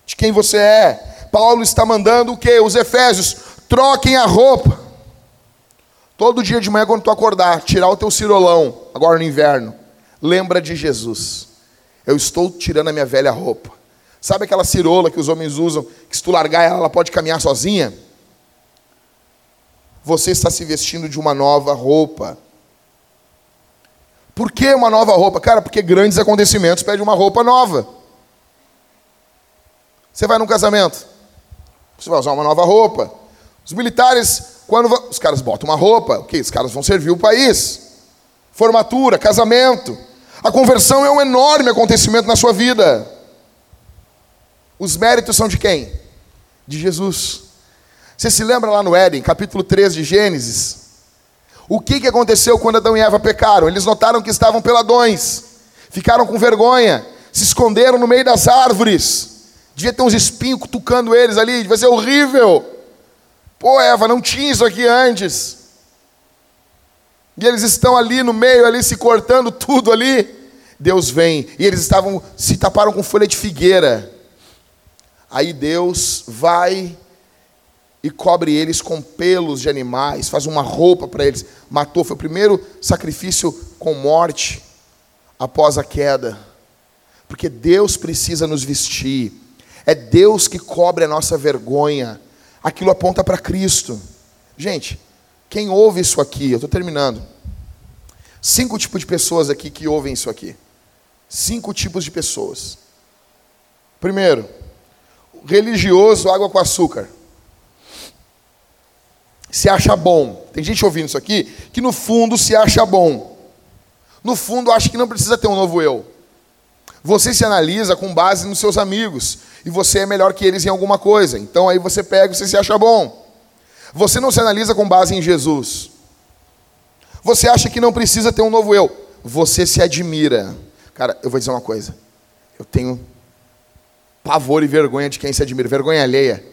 de quem você é. Paulo está mandando o que? Os Efésios, troquem a roupa. Todo dia de manhã, quando tu acordar, tirar o teu cirolão, agora no inverno, lembra de Jesus. Eu estou tirando a minha velha roupa. Sabe aquela cirola que os homens usam, que se tu largar ela, ela pode caminhar sozinha? você está se vestindo de uma nova roupa. Por que uma nova roupa? Cara, porque grandes acontecimentos pedem uma roupa nova. Você vai num casamento, você vai usar uma nova roupa. Os militares, quando os caras botam uma roupa, o que? Os caras vão servir o país. Formatura, casamento. A conversão é um enorme acontecimento na sua vida. Os méritos são de quem? De Jesus. Você se lembra lá no Éden, capítulo 3 de Gênesis? O que, que aconteceu quando Adão e Eva pecaram? Eles notaram que estavam peladões, ficaram com vergonha, se esconderam no meio das árvores. Devia ter uns espinhos cutucando eles ali, devia ser horrível. Pô, Eva, não tinha isso aqui antes. E eles estão ali no meio, ali se cortando tudo ali. Deus vem. E eles estavam, se taparam com folha de figueira. Aí Deus vai e cobre eles com pelos de animais, faz uma roupa para eles. Matou, foi o primeiro sacrifício com morte após a queda. Porque Deus precisa nos vestir. É Deus que cobre a nossa vergonha. Aquilo aponta para Cristo. Gente, quem ouve isso aqui, eu estou terminando. Cinco tipos de pessoas aqui que ouvem isso aqui. Cinco tipos de pessoas. Primeiro, religioso água com açúcar. Se acha bom. Tem gente ouvindo isso aqui que no fundo se acha bom. No fundo acha que não precisa ter um novo eu. Você se analisa com base nos seus amigos e você é melhor que eles em alguma coisa. Então aí você pega e você se acha bom. Você não se analisa com base em Jesus. Você acha que não precisa ter um novo eu. Você se admira. Cara, eu vou dizer uma coisa. Eu tenho pavor e vergonha de quem se admira, vergonha alheia.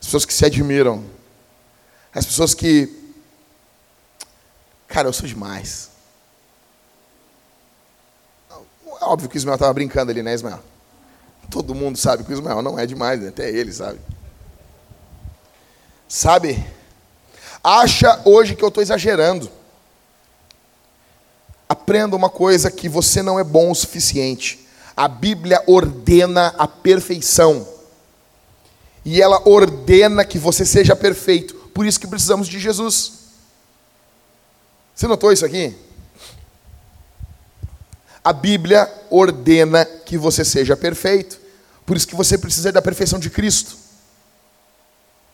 As pessoas que se admiram. As pessoas que. Cara, eu sou demais. É óbvio que o Ismael estava brincando ali, né, Ismael? Todo mundo sabe que o Ismael não é demais, né? até ele sabe. Sabe? Acha hoje que eu estou exagerando. Aprenda uma coisa que você não é bom o suficiente. A Bíblia ordena a perfeição. E ela ordena que você seja perfeito. Por isso que precisamos de Jesus. Você notou isso aqui? A Bíblia ordena que você seja perfeito. Por isso que você precisa da perfeição de Cristo.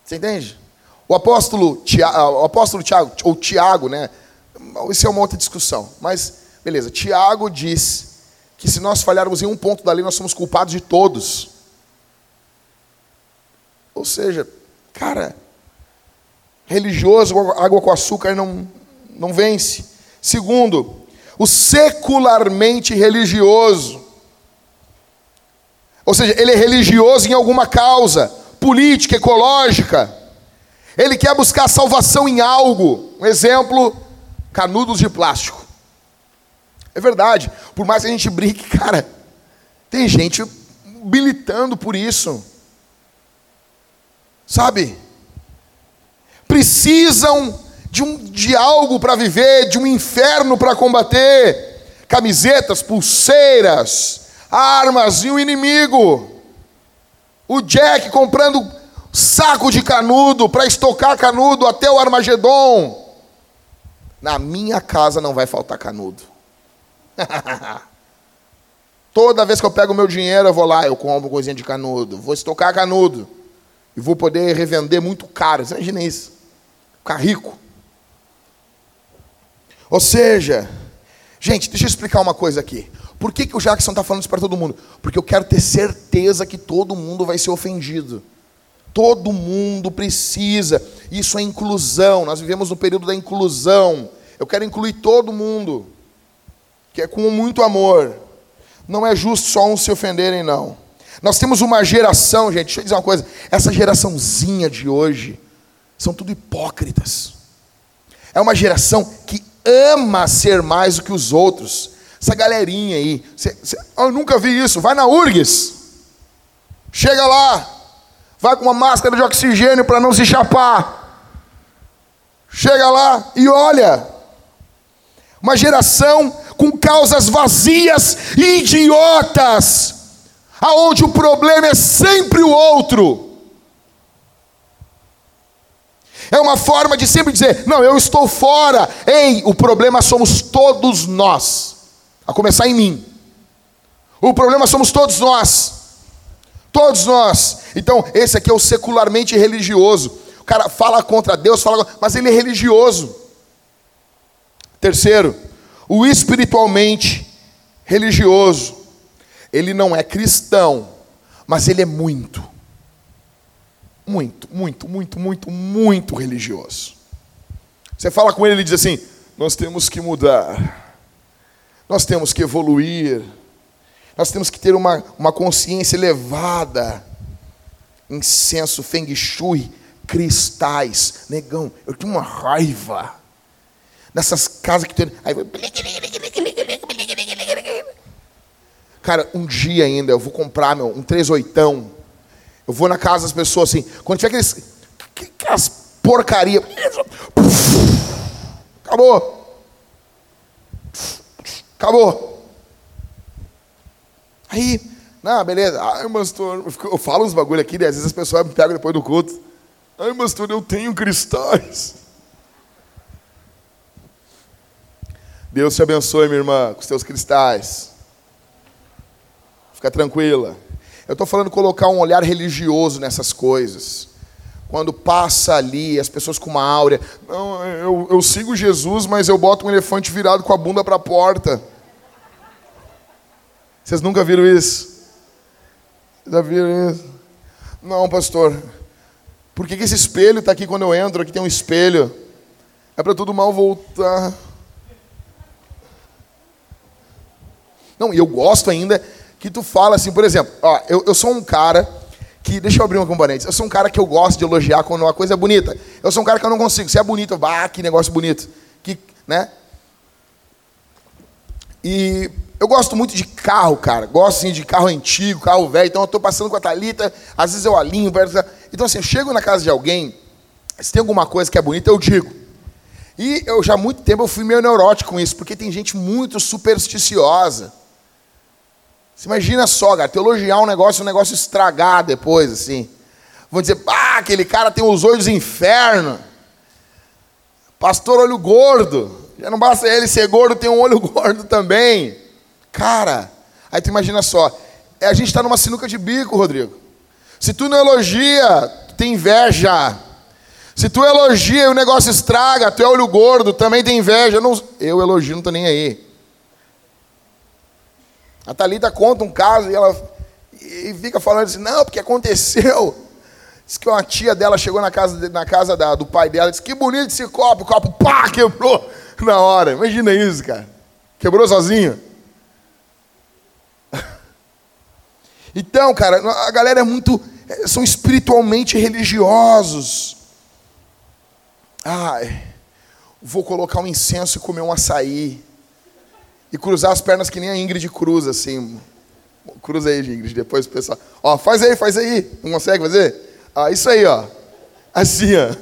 Você entende? O apóstolo Tiago, o apóstolo Tiago, ou Tiago, né? Isso é uma outra discussão. Mas, beleza, Tiago diz que se nós falharmos em um ponto da lei, nós somos culpados de todos. Ou seja, cara, religioso, água com açúcar não, não vence. Segundo, o secularmente religioso. Ou seja, ele é religioso em alguma causa, política, ecológica. Ele quer buscar salvação em algo. Um exemplo, canudos de plástico. É verdade. Por mais que a gente brinque, cara, tem gente militando por isso. Sabe? Precisam de, um, de algo para viver, de um inferno para combater. Camisetas, pulseiras, armas e o inimigo. O Jack comprando saco de canudo para estocar canudo até o Armagedon. Na minha casa não vai faltar canudo. Toda vez que eu pego meu dinheiro, eu vou lá, eu compro coisinha de canudo, vou estocar canudo. E vou poder revender muito caro. Imagina isso. Ficar rico. Ou seja, gente, deixa eu explicar uma coisa aqui. Por que, que o Jackson está falando isso para todo mundo? Porque eu quero ter certeza que todo mundo vai ser ofendido. Todo mundo precisa. Isso é inclusão. Nós vivemos no período da inclusão. Eu quero incluir todo mundo. Que é com muito amor. Não é justo só uns se ofenderem, não. Nós temos uma geração, gente, deixa eu dizer uma coisa. Essa geraçãozinha de hoje são tudo hipócritas. É uma geração que ama ser mais do que os outros. Essa galerinha aí. Cê, cê, eu nunca vi isso. Vai na URGS. Chega lá. Vai com uma máscara de oxigênio para não se chapar. Chega lá e olha. Uma geração com causas vazias e idiotas. Aonde o problema é sempre o outro. É uma forma de sempre dizer: não, eu estou fora. Ei, o problema somos todos nós. A começar em mim. O problema somos todos nós. Todos nós. Então, esse aqui é o secularmente religioso. O cara fala contra Deus, fala, mas ele é religioso. Terceiro, o espiritualmente religioso. Ele não é cristão, mas ele é muito. Muito, muito, muito, muito, muito religioso. Você fala com ele, ele diz assim: Nós temos que mudar, nós temos que evoluir, nós temos que ter uma, uma consciência elevada. Incenso, feng shui, cristais. Negão, eu tenho uma raiva. Nessas casas que tem. Aí, cara, um dia ainda eu vou comprar meu, um 38. Eu vou na casa das pessoas assim. Quando tiver aqueles. Aquelas porcaria. Acabou. Acabou. Aí, não, beleza. Ai, pastor, eu falo uns bagulho aqui, né? às vezes as pessoas me pegam depois do culto. Ai, pastor, eu tenho cristais. Deus te abençoe, minha irmã, com os teus cristais. Fica tranquila. Eu estou falando colocar um olhar religioso nessas coisas. Quando passa ali, as pessoas com uma áurea. Não, eu, eu sigo Jesus, mas eu boto um elefante virado com a bunda para a porta. Vocês nunca viram isso? Já viram isso? Não, pastor. Por que, que esse espelho está aqui quando eu entro? Aqui tem um espelho. É para tudo mal voltar. Não, e eu gosto ainda que tu fala assim, por exemplo, ó, eu, eu sou um cara que, deixa eu abrir uma componente, eu sou um cara que eu gosto de elogiar quando uma coisa é bonita. Eu sou um cara que eu não consigo, se é bonito, ah, que negócio bonito. Que, né? E eu gosto muito de carro, cara. Gosto assim, de carro antigo, carro velho. Então eu estou passando com a Thalita, às vezes eu alinho. Então assim, eu chego na casa de alguém, se tem alguma coisa que é bonita, eu digo. E eu já há muito tempo eu fui meio neurótico com isso, porque tem gente muito supersticiosa. Você imagina só, cara, teologiar um negócio, um negócio estragar depois, assim. Vão dizer, ah, aquele cara tem os olhos inferno. Pastor olho gordo. Já não basta ele ser gordo, tem um olho gordo também. Cara, aí tu imagina só. É, a gente está numa sinuca de bico, Rodrigo. Se tu não elogia, tu tem inveja. Se tu elogia e o negócio estraga, tu é olho gordo, também tem inveja. Eu, não, eu elogio, não estou nem aí. A Thalita conta um caso e ela e fica falando assim, não, porque aconteceu. Diz que uma tia dela chegou na casa, na casa da, do pai dela e disse, que bonito esse copo, o copo pá, quebrou na hora. Imagina isso, cara. Quebrou sozinho. Então, cara, a galera é muito. É, são espiritualmente religiosos. Ai, vou colocar um incenso e comer um açaí e cruzar as pernas que nem a Ingrid cruza, assim. Cruza aí, Ingrid, depois o pessoal. Ó, faz aí, faz aí. Não consegue fazer? Ah, isso aí, ó. Assim, ó.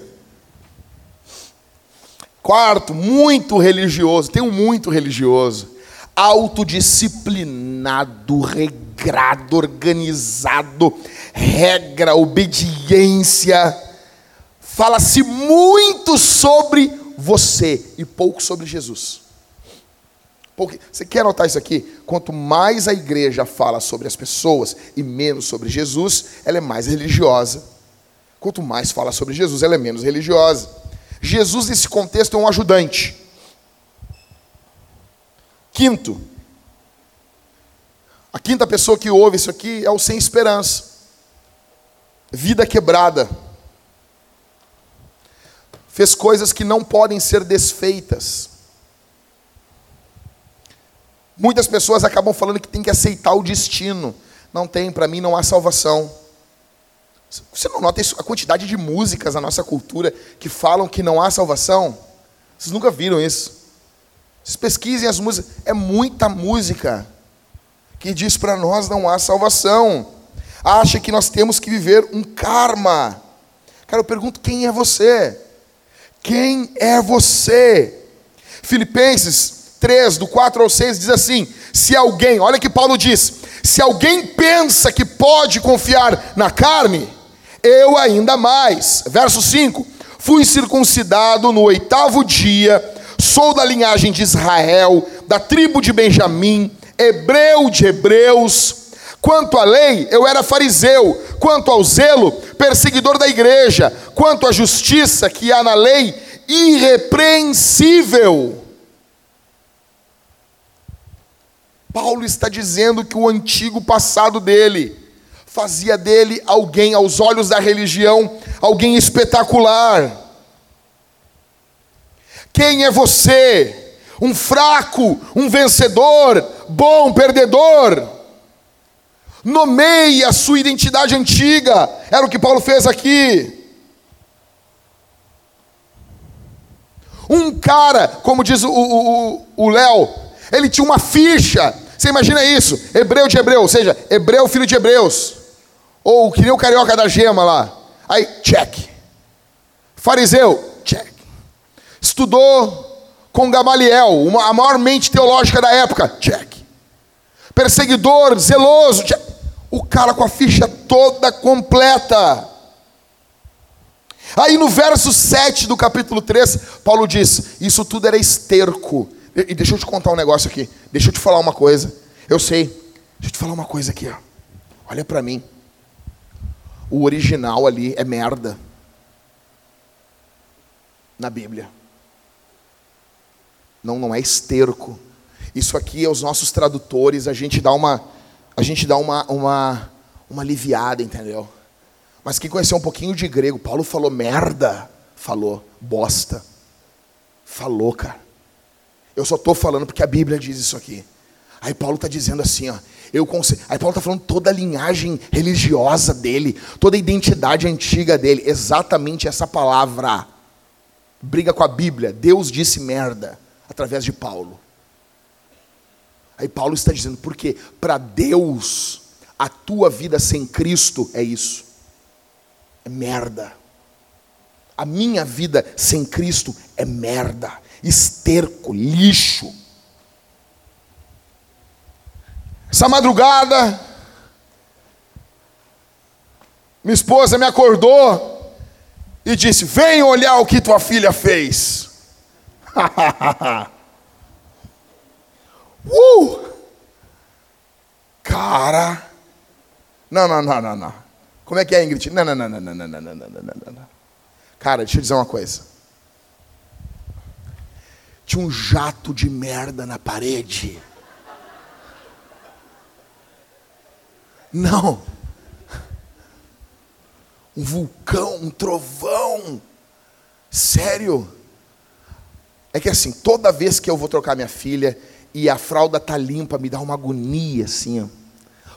Quarto, muito religioso. Tem um muito religioso. Autodisciplinado, regrado, organizado, regra, obediência. Fala-se muito sobre você e pouco sobre Jesus. Porque, você quer notar isso aqui? Quanto mais a igreja fala sobre as pessoas e menos sobre Jesus, ela é mais religiosa. Quanto mais fala sobre Jesus, ela é menos religiosa. Jesus, nesse contexto, é um ajudante. Quinto, a quinta pessoa que ouve isso aqui é o sem esperança. Vida quebrada. Fez coisas que não podem ser desfeitas. Muitas pessoas acabam falando que tem que aceitar o destino. Não tem, para mim não há salvação. Você não nota isso, a quantidade de músicas na nossa cultura que falam que não há salvação? Vocês nunca viram isso? Vocês pesquisem as músicas, é muita música que diz para nós não há salvação. Acha que nós temos que viver um karma. Cara, eu pergunto quem é você? Quem é você? Filipenses 3, do 4 ao 6, diz assim: Se alguém, olha que Paulo diz, se alguém pensa que pode confiar na carne, eu ainda mais. Verso 5: Fui circuncidado no oitavo dia, sou da linhagem de Israel, da tribo de Benjamim, hebreu de hebreus, Quanto à lei, eu era fariseu. Quanto ao zelo, perseguidor da igreja. Quanto à justiça que há na lei, irrepreensível. Paulo está dizendo que o antigo passado dele fazia dele alguém, aos olhos da religião, alguém espetacular. Quem é você? Um fraco, um vencedor, bom, perdedor? Nomeie a sua identidade antiga, era o que Paulo fez aqui. Um cara, como diz o Léo, ele tinha uma ficha. Você imagina isso? Hebreu de hebreu, ou seja, hebreu, filho de hebreus. Ou que nem o carioca da gema lá. Aí, check. Fariseu, check. Estudou com Gamaliel, uma, a maior mente teológica da época, check. Perseguidor, zeloso, check. O cara com a ficha toda completa. Aí no verso 7 do capítulo 3, Paulo diz: Isso tudo era esterco. E deixa eu te contar um negócio aqui. Deixa eu te falar uma coisa. Eu sei. Deixa eu te falar uma coisa aqui. Ó. Olha para mim. O original ali é merda. Na Bíblia. Não, não é esterco. Isso aqui é os nossos tradutores, a gente dá uma a gente dá uma uma uma aliviada, entendeu? Mas quem conheceu um pouquinho de grego, Paulo falou merda, falou bosta. Falou, cara. Eu só estou falando porque a Bíblia diz isso aqui. Aí Paulo está dizendo assim, ó, eu Aí Paulo está falando toda a linhagem religiosa dele, toda a identidade antiga dele, exatamente essa palavra. Briga com a Bíblia. Deus disse merda através de Paulo. Aí Paulo está dizendo, porque para Deus a tua vida sem Cristo é isso. É merda. A minha vida sem Cristo é merda, esterco, lixo. Essa madrugada, minha esposa me acordou e disse: Vem olhar o que tua filha fez. Uh! Cara, não, não, não, não, não. Como é que é, Ingrid? Não, não, não, não, não, não, não, não, não, não, não. Cara, deixa eu dizer uma coisa. Tinha um jato de merda na parede. Não. Um vulcão, um trovão. Sério. É que assim, toda vez que eu vou trocar minha filha e a fralda tá limpa, me dá uma agonia assim, ó.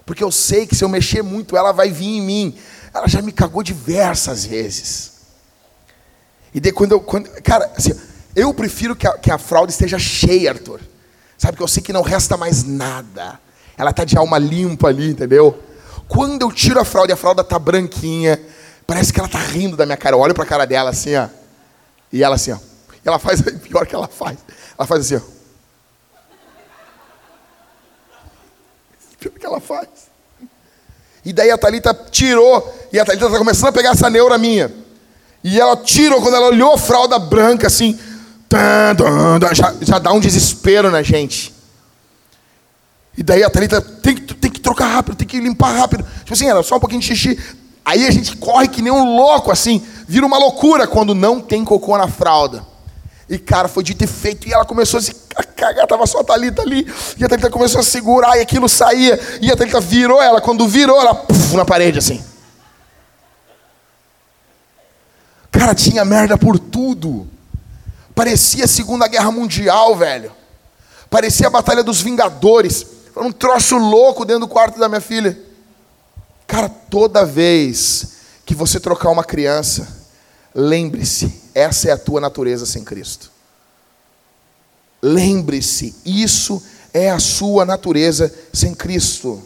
Porque eu sei que se eu mexer muito, ela vai vir em mim. Ela já me cagou diversas vezes. E daí quando eu. Quando, cara, assim, eu prefiro que a, que a fralda esteja cheia, Arthur. Sabe que eu sei que não resta mais nada. Ela está de alma limpa ali, entendeu? Quando eu tiro a fralda e a fralda está branquinha, parece que ela está rindo da minha cara. Eu olho para a cara dela assim, ó. E ela assim, ó. Ela faz, pior que ela faz. Ela faz assim, ó. Pior que ela faz. E daí a Thalita tirou, e a Thalita está começando a pegar essa neura minha. E ela tirou, quando ela olhou a fralda branca assim, já, já dá um desespero na gente. E daí a Thalita tem que, tem que trocar rápido, tem que limpar rápido. Tipo assim, era só um pouquinho de xixi. Aí a gente corre que nem um louco, assim. Vira uma loucura quando não tem cocô na fralda. E, cara, foi dito e feito. E ela começou a se cagar, tava só a Thalita ali. E a Thalita começou a segurar e aquilo saía. E a Thalita virou ela. Quando virou, ela puf, na parede, assim. Cara, tinha merda por tudo. Parecia a Segunda Guerra Mundial, velho. Parecia a Batalha dos Vingadores. Foi um troço louco dentro do quarto da minha filha. Cara, toda vez que você trocar uma criança, lembre-se, essa é a tua natureza sem Cristo. Lembre-se, isso é a sua natureza sem Cristo.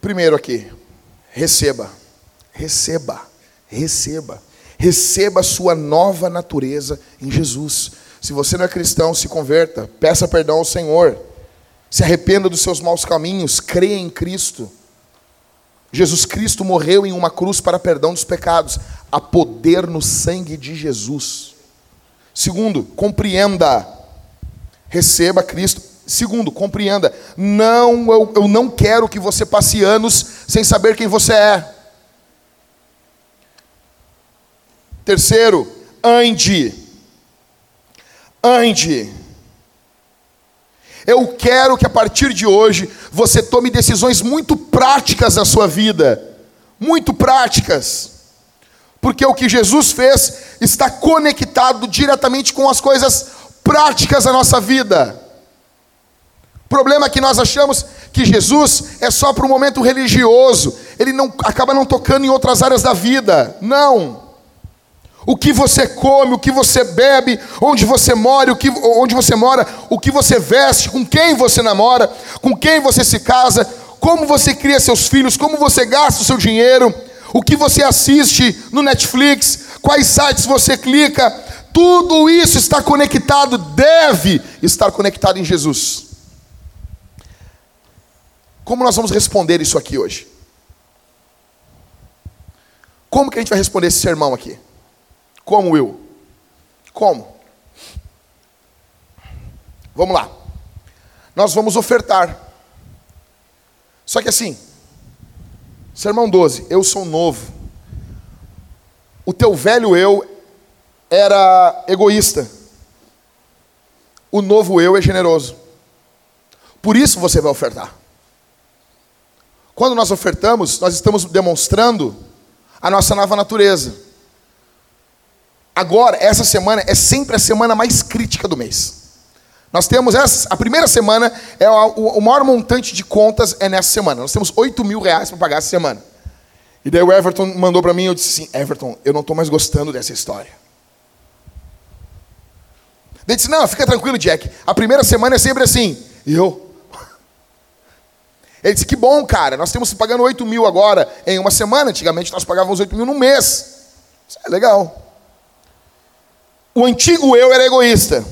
Primeiro aqui, receba, receba, receba, receba a sua nova natureza em Jesus. Se você não é cristão, se converta, peça perdão ao Senhor, se arrependa dos seus maus caminhos, creia em Cristo. Jesus Cristo morreu em uma cruz para perdão dos pecados. Há poder no sangue de Jesus. Segundo, compreenda, receba Cristo. Segundo, compreenda, não eu, eu não quero que você passe anos sem saber quem você é. Terceiro, ande. Ande. Eu quero que a partir de hoje você tome decisões muito práticas na sua vida. Muito práticas. Porque o que Jesus fez está conectado diretamente com as coisas práticas da nossa vida. O problema é que nós achamos que Jesus é só para um momento religioso, ele não acaba não tocando em outras áreas da vida. Não. O que você come, o que você bebe, onde você mora, o que, onde você mora, o que você veste, com quem você namora, com quem você se casa, como você cria seus filhos, como você gasta o seu dinheiro, o que você assiste no Netflix, quais sites você clica, tudo isso está conectado, deve estar conectado em Jesus. Como nós vamos responder isso aqui hoje? Como que a gente vai responder esse sermão aqui? Como eu? Como? Vamos lá. Nós vamos ofertar. Só que assim, sermão 12, eu sou novo. O teu velho eu era egoísta. O novo eu é generoso. Por isso você vai ofertar. Quando nós ofertamos, nós estamos demonstrando a nossa nova natureza. Agora, essa semana é sempre a semana mais crítica do mês. Nós temos essa, a primeira semana, é o, o maior montante de contas é nessa semana. Nós temos 8 mil reais para pagar essa semana. E daí o Everton mandou para mim, eu disse assim, Everton, eu não estou mais gostando dessa história. Ele disse, não, fica tranquilo, Jack. A primeira semana é sempre assim. E eu? Ele disse, que bom, cara. Nós temos pagando 8 mil agora em uma semana. Antigamente nós pagávamos 8 mil no mês. Isso é legal. O antigo eu era egoísta,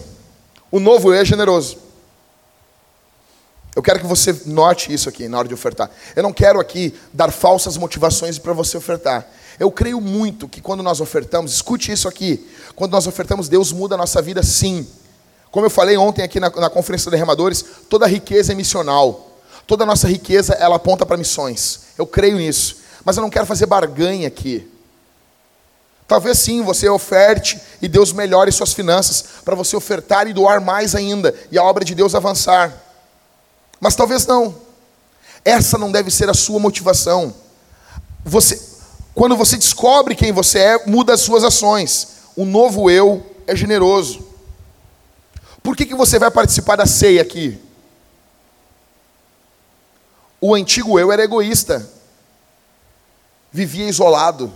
o novo eu é generoso. Eu quero que você note isso aqui na hora de ofertar. Eu não quero aqui dar falsas motivações para você ofertar. Eu creio muito que quando nós ofertamos, escute isso aqui, quando nós ofertamos, Deus muda a nossa vida sim. Como eu falei ontem aqui na, na Conferência de Remadores, toda riqueza é missional. Toda a nossa riqueza, ela aponta para missões. Eu creio nisso. Mas eu não quero fazer barganha aqui. Talvez sim você oferte e Deus melhore suas finanças para você ofertar e doar mais ainda e a obra de Deus avançar. Mas talvez não. Essa não deve ser a sua motivação. Você, quando você descobre quem você é, muda as suas ações. O novo eu é generoso. Por que, que você vai participar da ceia aqui? O antigo eu era egoísta, vivia isolado.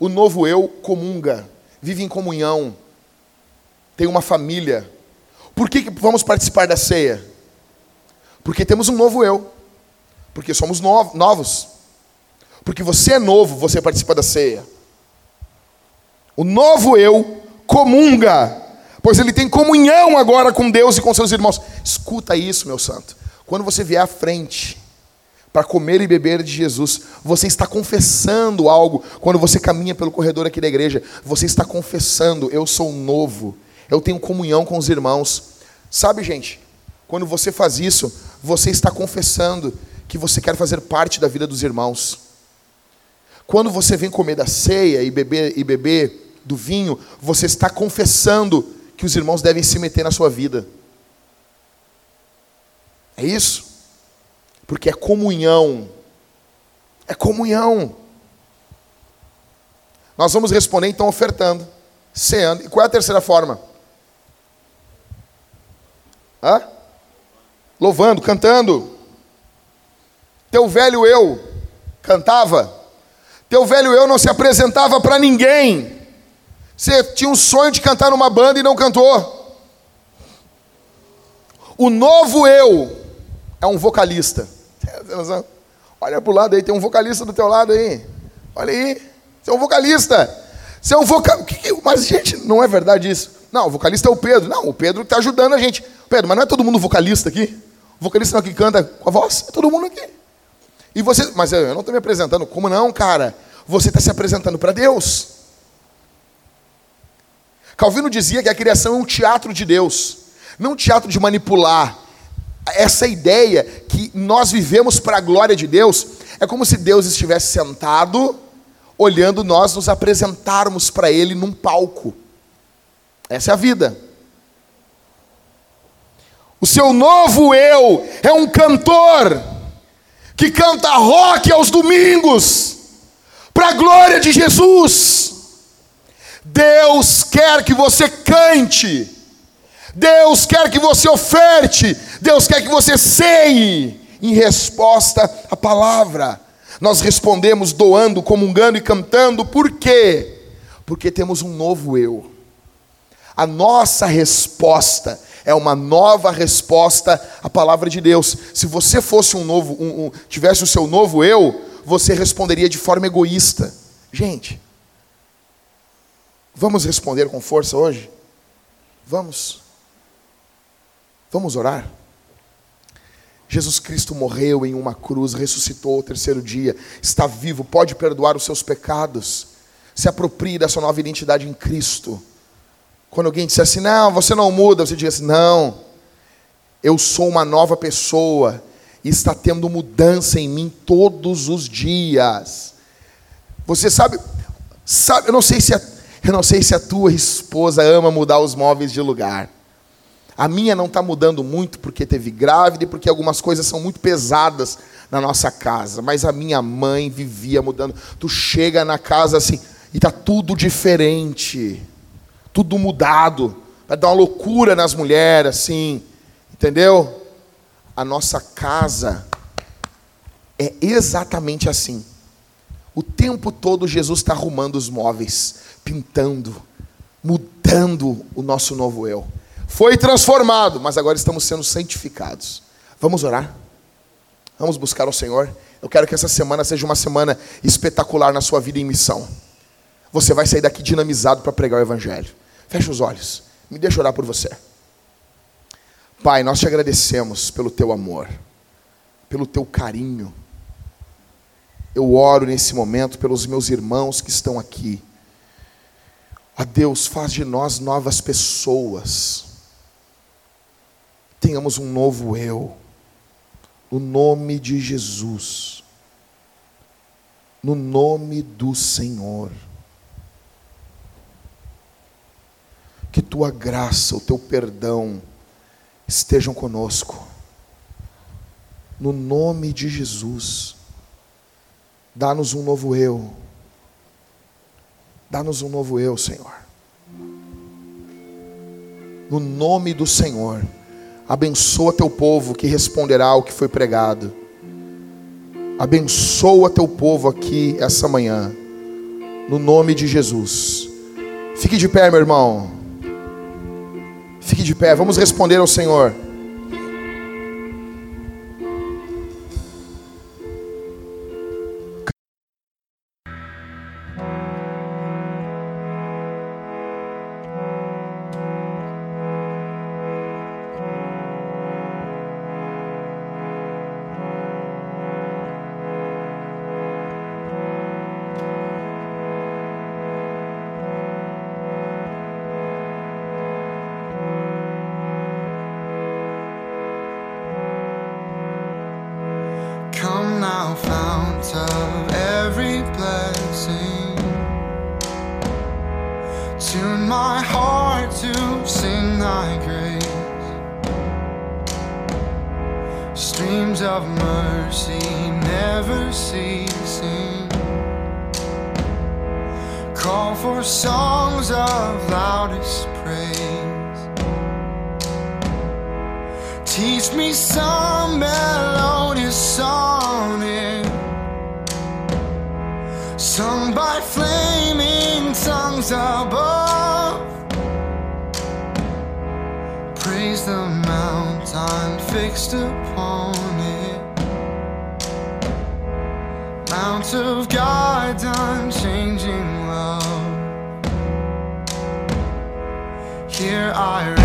O novo eu comunga, vive em comunhão, tem uma família. Por que, que vamos participar da ceia? Porque temos um novo eu, porque somos novos. Porque você é novo, você participa da ceia. O novo eu comunga, pois ele tem comunhão agora com Deus e com seus irmãos. Escuta isso, meu santo. Quando você vier à frente, para comer e beber de Jesus. Você está confessando algo quando você caminha pelo corredor aqui da igreja. Você está confessando: eu sou novo, eu tenho comunhão com os irmãos. Sabe, gente, quando você faz isso, você está confessando que você quer fazer parte da vida dos irmãos. Quando você vem comer da ceia e beber e beber do vinho, você está confessando que os irmãos devem se meter na sua vida. É isso? Porque é comunhão. É comunhão. Nós vamos responder então ofertando, ceando. E qual é a terceira forma? Hã? Louvando, cantando. Teu velho eu cantava. Teu velho eu não se apresentava para ninguém. Você tinha um sonho de cantar numa banda e não cantou. O novo eu é um vocalista. Olha para o lado aí, tem um vocalista do teu lado aí. Olha aí, você é um vocalista. Você é um vocalista. Mas, gente, não é verdade isso. Não, o vocalista é o Pedro. Não, o Pedro está ajudando a gente. Pedro, mas não é todo mundo vocalista aqui? O vocalista não é que canta com a voz? É todo mundo aqui. E você, mas eu não estou me apresentando. Como não, cara? Você está se apresentando para Deus. Calvino dizia que a criação é um teatro de Deus, não um teatro de manipular essa ideia que nós vivemos para a glória de Deus, é como se Deus estivesse sentado, olhando nós nos apresentarmos para Ele num palco. Essa é a vida. O seu novo eu é um cantor que canta rock aos domingos, para a glória de Jesus. Deus quer que você cante Deus quer que você oferte, Deus quer que você ceie em resposta à palavra. Nós respondemos doando, comungando e cantando, por quê? Porque temos um novo eu. A nossa resposta é uma nova resposta à palavra de Deus. Se você fosse um novo, um, um, tivesse o seu novo eu, você responderia de forma egoísta. Gente, vamos responder com força hoje? Vamos. Vamos orar? Jesus Cristo morreu em uma cruz, ressuscitou ao terceiro dia, está vivo, pode perdoar os seus pecados. Se aproprie dessa nova identidade em Cristo. Quando alguém disser assim, não, você não muda, você diz assim, não, eu sou uma nova pessoa e está tendo mudança em mim todos os dias. Você sabe, sabe eu, não sei se a, eu não sei se a tua esposa ama mudar os móveis de lugar. A minha não está mudando muito porque teve grávida e porque algumas coisas são muito pesadas na nossa casa. Mas a minha mãe vivia mudando. Tu chega na casa assim e tá tudo diferente, tudo mudado. Vai dar uma loucura nas mulheres, assim, entendeu? A nossa casa é exatamente assim. O tempo todo Jesus está arrumando os móveis, pintando, mudando o nosso novo eu foi transformado, mas agora estamos sendo santificados. Vamos orar? Vamos buscar o Senhor? Eu quero que essa semana seja uma semana espetacular na sua vida em missão. Você vai sair daqui dinamizado para pregar o Evangelho. Feche os olhos, me deixa orar por você. Pai, nós te agradecemos pelo teu amor, pelo teu carinho. Eu oro nesse momento pelos meus irmãos que estão aqui. A Deus, faz de nós novas pessoas tenhamos um novo eu. No nome de Jesus. No nome do Senhor. Que tua graça, o teu perdão estejam conosco. No nome de Jesus. Dá-nos um novo eu. Dá-nos um novo eu, Senhor. No nome do Senhor. Abençoa teu povo que responderá ao que foi pregado. Abençoa teu povo aqui essa manhã, no nome de Jesus. Fique de pé, meu irmão. Fique de pé, vamos responder ao Senhor. of every blessing. Tune my heart to sing thy grace. Streams of mercy never ceasing. Call for songs of loudest praise. Teach me some melodious song. sung by flaming tongues above. Praise the mountain fixed upon it, Mount of God's unchanging love. Here I